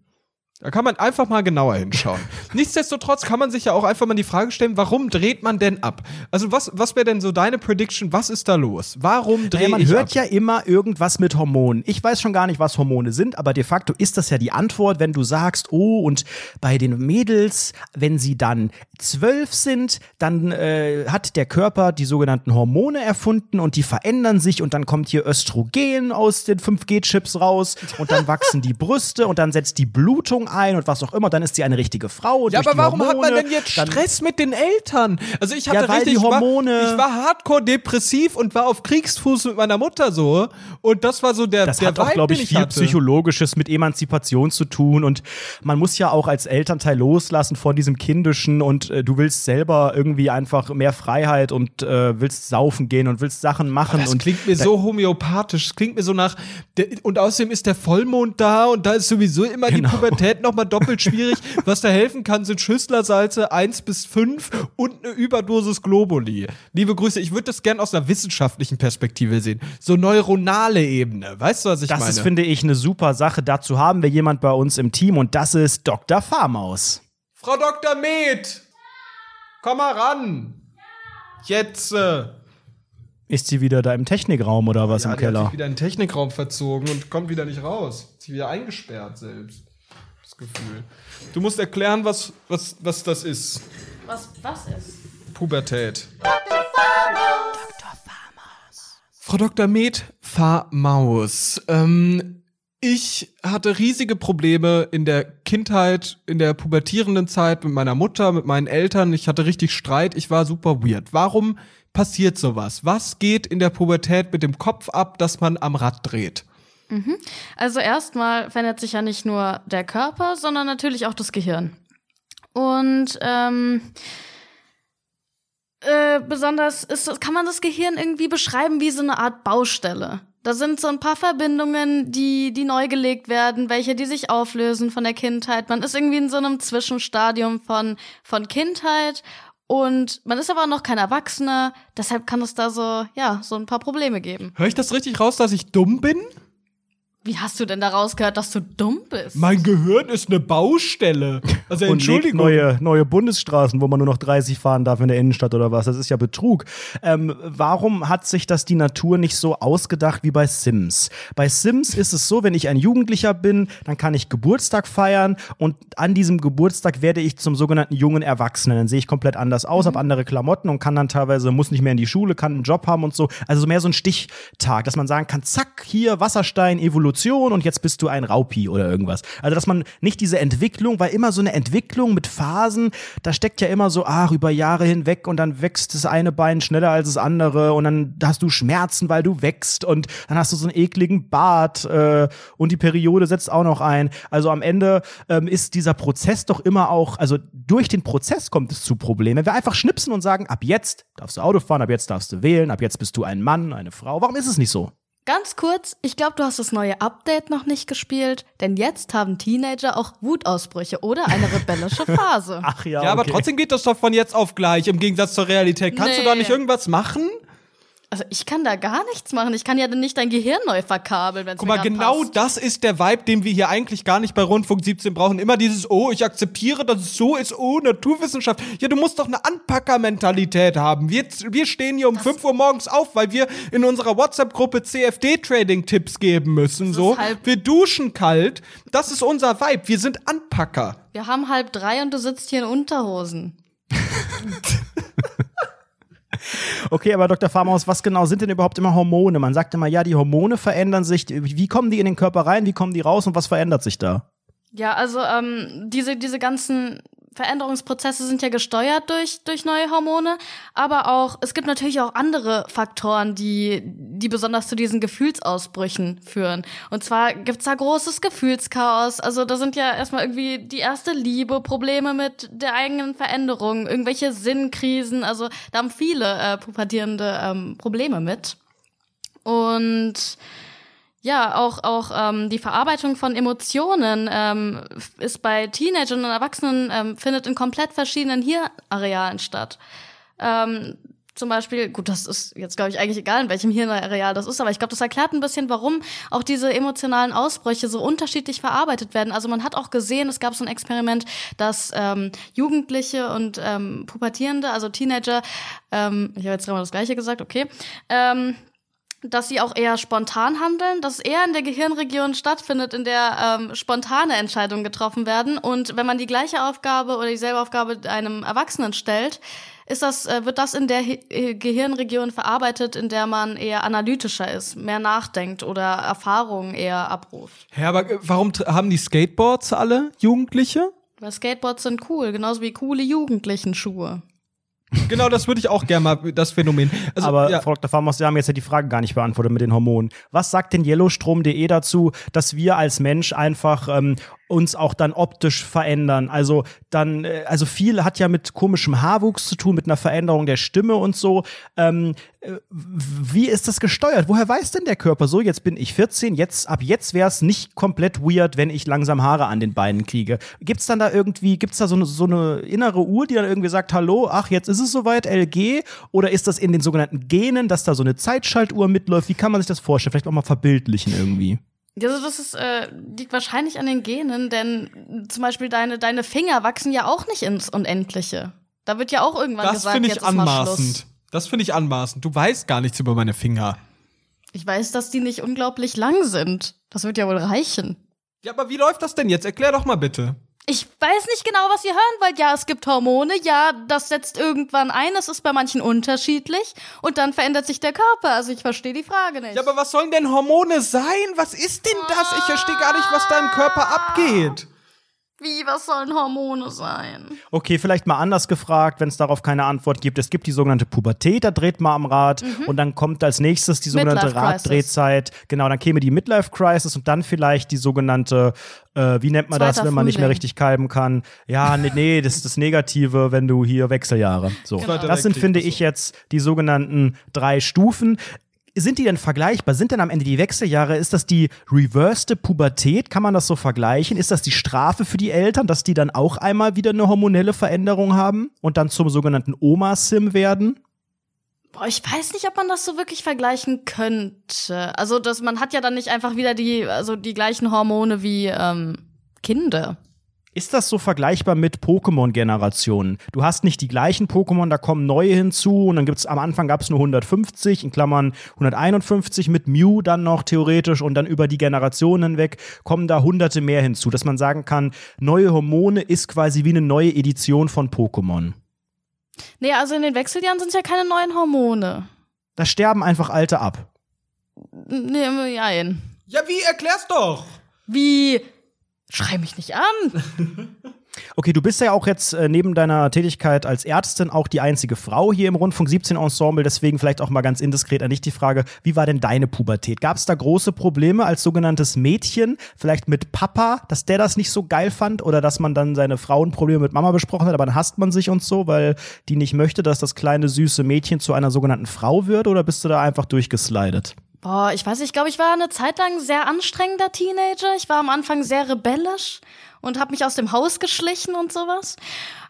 Da kann man einfach mal genauer hinschauen. Nichtsdestotrotz kann man sich ja auch einfach mal die Frage stellen, warum dreht man denn ab? Also was, was wäre denn so deine Prediction? Was ist da los? Warum drehe Naja, man hört ab? ja immer irgendwas mit Hormonen. Ich weiß schon gar nicht, was Hormone sind, aber de facto ist das ja die Antwort, wenn du sagst, oh, und bei den Mädels, wenn sie dann zwölf sind, dann äh, hat der Körper die sogenannten Hormone erfunden und die verändern sich und dann kommt hier Östrogen aus den 5G-Chips raus und dann wachsen die Brüste und dann setzt die Blutung ein und was auch immer, dann ist sie eine richtige Frau. Und Ja, aber warum hat man Hormone, denn jetzt Stress mit den Eltern? Also ich hatte Ja, weil richtig die Hormone- Ich war, ich war hardcore depressiv und war auf Kriegsfuß mit meiner Mutter so und das war so der Das der hat auch, glaube ich, viel hatte. Psychologisches mit Emanzipation zu tun. Und man muss ja auch als Elternteil loslassen von diesem Kindischen und äh, du willst selber irgendwie einfach mehr Freiheit und äh, willst saufen gehen und willst Sachen machen. Das und klingt mir so homöopathisch. Das klingt mir so nach. Der, und außerdem ist der Vollmond da und da ist sowieso immer Genau. die Pubertät nochmal doppelt schwierig. Was da helfen kann, sind Schüsslersalze 1 bis 5 und eine Überdosis Globuli. Liebe Grüße, ich würde das gern aus einer wissenschaftlichen Perspektive sehen. So neuronale Ebene. Weißt du, was ich das meine? ist, finde ich, eine super Sache. Dazu haben wir jemand bei uns im Team und das ist Dr. Farmaus. Frau Dr. Med! Komm mal ran! Jetzt! Äh. Ist sie wieder da im Technikraum oder was Ja, im die hat Keller? sich wieder in den Technikraum verzogen und kommt wieder nicht raus. Sich wieder eingesperrt selbst. Das Gefühl. Du musst erklären, was, was, was das ist. Was, was ist? Pubertät. Frau Dr. Med, Fahrmaus. Ähm, ich hatte riesige Probleme in der Kindheit, in der pubertierenden Zeit mit meiner Mutter, mit meinen Eltern. Ich hatte richtig Streit. Ich war super weird. Warum passiert sowas? Was geht in der Pubertät mit dem Kopf ab, dass man am Rad dreht? Also erstmal verändert sich ja nicht nur der Körper, sondern natürlich auch das Gehirn. Und ähm, äh, besonders ist, kann man das Gehirn irgendwie beschreiben wie so eine Art Baustelle. Da sind so ein paar Verbindungen, die, die neu gelegt werden, welche, die sich auflösen von der Kindheit. Man ist irgendwie in so einem Zwischenstadium von, von Kindheit und man ist aber noch kein Erwachsener. Deshalb kann es da so, ja, so ein paar Probleme geben. Höre ich das richtig raus, dass ich dumm bin? Wie hast du denn da rausgehört, dass du dumm bist? Mein Gehirn ist eine Baustelle. Also Und Entschuldigung. neue, neue Bundesstraßen, wo man nur noch 30 fahren darf in der Innenstadt oder was. Das ist ja Betrug. Ähm, warum hat sich das die Natur nicht so ausgedacht wie bei Sims? Bei Sims ist es so, wenn ich ein Jugendlicher bin, dann kann ich Geburtstag feiern und an diesem Geburtstag werde ich zum sogenannten jungen Erwachsenen. Dann sehe ich komplett anders aus, habe andere Klamotten und kann dann teilweise, muss nicht mehr in die Schule, kann einen Job haben und so. Also so mehr so ein Stichtag, dass man sagen kann, zack, hier Wasserstein, Evolution und jetzt bist du ein Raupi oder irgendwas. Also dass man nicht diese Entwicklung, weil immer so eine Entwicklung mit Phasen, da steckt ja immer so, ach, über Jahre hinweg und dann wächst das eine Bein schneller als das andere und dann hast du Schmerzen, weil du wächst und dann hast du so einen ekligen Bart äh, und die Periode setzt auch noch ein. Also am Ende ähm, ist dieser Prozess doch immer auch, also durch den Prozess kommt es zu Problemen. Wenn wir einfach schnipsen und sagen, ab jetzt darfst du Auto fahren, ab jetzt darfst du wählen, ab jetzt bist du ein Mann, eine Frau. Warum ist es nicht so? Ganz kurz, ich glaube, du hast das neue Update noch nicht gespielt, denn jetzt haben Teenager auch Wutausbrüche oder eine rebellische Phase. Ach ja, Ja, aber okay. trotzdem geht das doch von jetzt auf gleich, im Gegensatz zur Realität. Kannst du Nee. da nicht irgendwas machen? Also ich kann da gar nichts machen. Ich kann ja nicht dein Gehirn neu verkabeln, wenn es Guck mal, genau passt. das ist der Vibe, den wir hier eigentlich gar nicht bei Rundfunk 17 brauchen. Immer dieses, oh, ich akzeptiere, dass es so ist, oh, Naturwissenschaft. Ja, du musst doch eine Anpackermentalität haben. Wir, wir stehen hier um 5 Uhr morgens auf, weil wir in unserer WhatsApp-Gruppe CFD-Trading-Tipps geben müssen. So, wir duschen kalt. Das ist unser Vibe. Wir sind Anpacker. Wir haben halb drei und du sitzt hier in Unterhosen. Okay, aber Dr. Farmaus, was genau sind denn überhaupt immer Hormone? Man sagt immer, ja, die Hormone verändern sich. Wie kommen die in den Körper rein? Wie kommen die raus und was verändert sich da? Ja, also ähm, diese, diese ganzen Veränderungsprozesse sind ja gesteuert durch, durch neue Hormone, aber auch, es gibt natürlich auch andere Faktoren, die, die besonders zu diesen Gefühlsausbrüchen führen. Und zwar gibt's da großes Gefühlschaos. Also da sind ja erstmal irgendwie die erste Liebe, Probleme mit der eigenen Veränderung, irgendwelche Sinnkrisen. Also da haben viele äh, pubertierende ähm, Probleme mit. Und ja, auch, auch ähm, die Verarbeitung von Emotionen ähm, ist bei Teenagern und Erwachsenen ähm, findet in komplett verschiedenen Hirnarealen statt. Ähm, zum Beispiel, gut, das ist jetzt, glaube ich, eigentlich egal, in welchem Hirnareal das ist, aber ich glaube, das erklärt ein bisschen, warum auch diese emotionalen Ausbrüche so unterschiedlich verarbeitet werden. Also man hat auch gesehen, es gab so ein Experiment, dass ähm, Jugendliche und ähm, Pubertierende, also Teenager, ähm, ich habe jetzt gerade das Gleiche gesagt, okay, ähm, dass sie auch eher spontan handeln, dass es eher in der Gehirnregion stattfindet, in der ähm, spontane Entscheidungen getroffen werden. Und wenn man die gleiche Aufgabe oder dieselbe Aufgabe einem Erwachsenen stellt, ist das, äh, wird das in der Hi äh, Gehirnregion verarbeitet, in der man eher analytischer ist, mehr nachdenkt oder Erfahrungen eher abruft. Hä, aber äh, warum haben die Skateboards alle Jugendliche? Weil Skateboards sind cool, genauso wie coole Jugendlichen-Schuhe. Genau, das würde ich auch gerne mal, das Phänomen. Also, Aber ja, Frau Dr. Farmers, Sie haben jetzt ja die Frage gar nicht beantwortet mit den Hormonen. Was sagt denn Yellowstrom.de dazu, dass wir als Mensch einfach ähm, uns auch dann optisch verändern? Also dann, äh, also viel hat ja mit komischem Haarwuchs zu tun, mit einer Veränderung der Stimme und so. Ähm, äh, wie ist das gesteuert? Woher weiß denn der Körper so? Jetzt bin ich 14, jetzt ab jetzt wäre es nicht komplett weird, wenn ich langsam Haare an den Beinen kriege. Gibt's dann da irgendwie, gibt's da so eine, so eine innere Uhr, die dann irgendwie sagt, hallo, ach, jetzt ist es soweit, LG? Oder ist das in den sogenannten Genen, dass da so eine Zeitschaltuhr mitläuft? Wie kann man sich das vorstellen? Vielleicht auch mal verbildlichen irgendwie. Also das ist, äh, liegt wahrscheinlich an den Genen, denn zum Beispiel deine, deine Finger wachsen ja auch nicht ins Unendliche. Da wird ja auch irgendwann das gesagt, finde ich jetzt ist mal Schluss. anmaßend. Das finde ich anmaßend. Du weißt gar nichts über meine Finger. Ich weiß, dass die nicht unglaublich lang sind. Das wird ja wohl reichen. Ja, aber wie läuft das denn jetzt? Erklär doch mal bitte. Ich weiß nicht genau, was ihr hören wollt. Ja, es gibt Hormone. Ja, das setzt irgendwann ein. Es ist bei manchen unterschiedlich. Und dann verändert sich der Körper. Also ich verstehe die Frage nicht. Ja, aber was sollen denn Hormone sein? Was ist denn das? Ich verstehe gar nicht, was da im Körper abgeht. Wie, was sollen Hormone sein? Okay, vielleicht mal anders gefragt, wenn es darauf keine Antwort gibt. Es gibt die sogenannte Pubertät, da dreht man am Rad und dann kommt als nächstes die sogenannte. Raddrehzeit. Genau, dann käme die Midlife Crisis und dann vielleicht die sogenannte, äh, wie nennt man das, Zweiter wenn man nicht mehr Frühling. richtig kalben kann? Ja, nee, nee, das ist das Negative, wenn du hier Wechseljahre. So, Zweiter das sind, finde ich jetzt die sogenannten drei Stufen. Sind die denn vergleichbar? Sind denn am Ende die Wechseljahre, ist das die reversed Pubertät? Kann man das so vergleichen? Ist das die Strafe für die Eltern, dass die dann auch einmal wieder eine hormonelle Veränderung haben und dann zum sogenannten Oma-Sim werden? Boah, ich weiß nicht, ob man das so wirklich vergleichen könnte. Also, dass man hat ja dann nicht einfach wieder die, also die gleichen Hormone wie ähm, Kinder. Ist das so vergleichbar mit Pokémon-Generationen? Du hast nicht die gleichen Pokémon, da kommen neue hinzu und dann gibt's am Anfang gab's nur 150, in Klammern 151 mit Mew dann noch theoretisch und dann über die Generationen hinweg kommen da hunderte mehr hinzu, dass man sagen kann, neue Hormone ist quasi wie eine neue Edition von Pokémon. Nee, also in den Wechseljahren sind es ja keine neuen Hormone. Da sterben einfach alte ab. Nee, nein. Ja, wie? Erklär's doch. Wie? Schrei mich nicht an. Okay, du bist ja auch jetzt äh, neben deiner Tätigkeit als Ärztin auch die einzige Frau hier im Rundfunk 17 Ensemble. Deswegen vielleicht auch mal ganz indiskret an dich die Frage, wie war denn deine Pubertät? Gab es da große Probleme als sogenanntes Mädchen? Vielleicht mit Papa, dass der das nicht so geil fand oder dass man dann seine Frauenprobleme mit Mama besprochen hat, aber dann hasst man sich und so, weil die nicht möchte, dass das kleine süße Mädchen zu einer sogenannten Frau wird oder bist du da einfach durchgeslidet? Boah, ich weiß nicht, ich glaube, ich war eine Zeit lang sehr anstrengender Teenager. Ich war am Anfang sehr rebellisch und habe mich aus dem Haus geschlichen und sowas.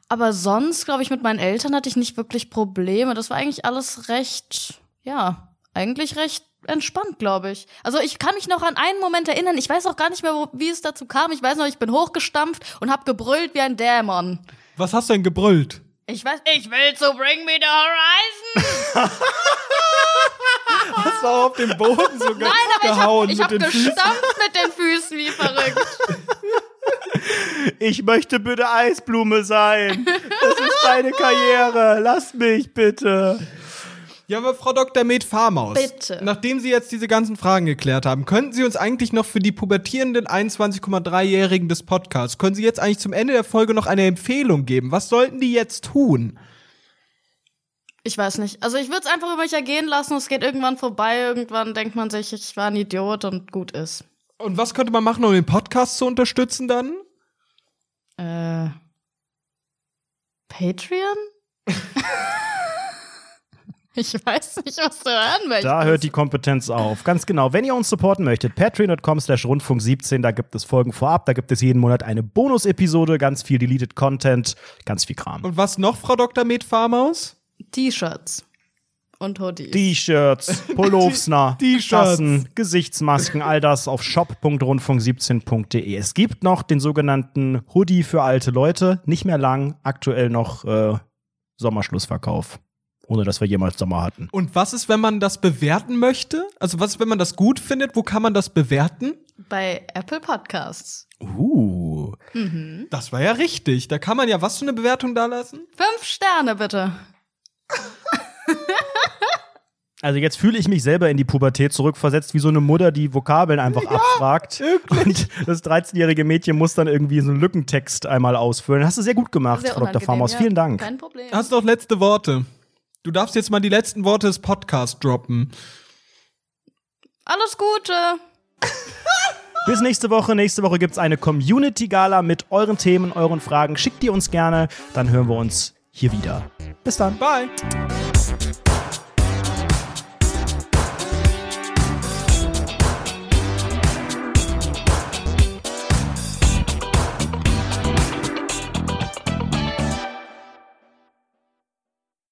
Aber sonst, glaube ich, mit meinen Eltern hatte ich nicht wirklich Probleme. Das war eigentlich alles recht, ja, eigentlich recht entspannt, glaube ich. Also ich kann mich noch an einen Moment erinnern. Ich weiß auch gar nicht mehr, wo, wie es dazu kam. Ich weiß noch, ich bin hochgestampft und habe gebrüllt wie ein Dämon. Was hast du denn gebrüllt? Ich weiß, ich will zu Bring Me the Horizon. Hast du auch auf den Boden so Nein, aber ich gehauen habe ich mit hab den Füßen? gestampft mit den Füßen wie verrückt. Ich möchte bitte Eisblume sein. Das ist deine Karriere. Lass mich bitte. Ja, aber Frau Dr. Med Farmaus. Bitte. Nachdem Sie jetzt diese ganzen Fragen geklärt haben, könnten Sie uns eigentlich noch für die pubertierenden 21,3-Jährigen des Podcasts, können Sie jetzt eigentlich zum Ende der Folge noch eine Empfehlung geben? Was sollten die jetzt tun? Ich weiß nicht. Also ich würde es einfach über mich ergehen lassen. Es geht irgendwann vorbei. Irgendwann denkt man sich, ich war ein Idiot und gut ist. Und was könnte man machen, um den Podcast zu unterstützen dann? Äh. Patreon? ich weiß nicht, was du hören möchtest. Da hört die Kompetenz auf. Ganz genau. Wenn ihr uns supporten möchtet, patreon.com slash rundfunk 17, da gibt es Folgen vorab, da gibt es jeden Monat eine Bonus-Episode, ganz viel Deleted Content, ganz viel Kram. Und was noch, Frau Dr. Med Farmaus? T-Shirts. Und Hoodies. T-Shirts, Pullovsner, T-Shirts. Tassen, Gesichtsmasken, all das auf shop.rundfunk17.de. Es gibt noch den sogenannten Hoodie für alte Leute, nicht mehr lang, aktuell noch äh, Sommerschlussverkauf. Ohne dass wir jemals Sommer hatten. Und was ist, wenn man das bewerten möchte? Also was ist, wenn man das gut findet? Wo kann man das bewerten? Bei Apple Podcasts. Uh. Das war ja richtig. Da kann man ja was für eine Bewertung da lassen? Fünf Sterne bitte. Also jetzt fühle ich mich selber in die Pubertät zurückversetzt, wie so eine Mutter, die Vokabeln einfach abfragt. Und das 13-jährige Mädchen muss dann irgendwie so einen Lückentext einmal ausfüllen. Hast du sehr gut gemacht, Sehr Frau Dr. Farmaus. ja. Vielen Dank. Kein Problem. Hast noch letzte Worte. Du darfst jetzt mal die letzten Worte des Podcasts droppen. Alles Gute. Bis nächste Woche. Nächste Woche gibt's eine Community-Gala mit euren Themen, euren Fragen. Schickt die uns gerne, dann hören wir uns hier wieder. Bis dann. Bye.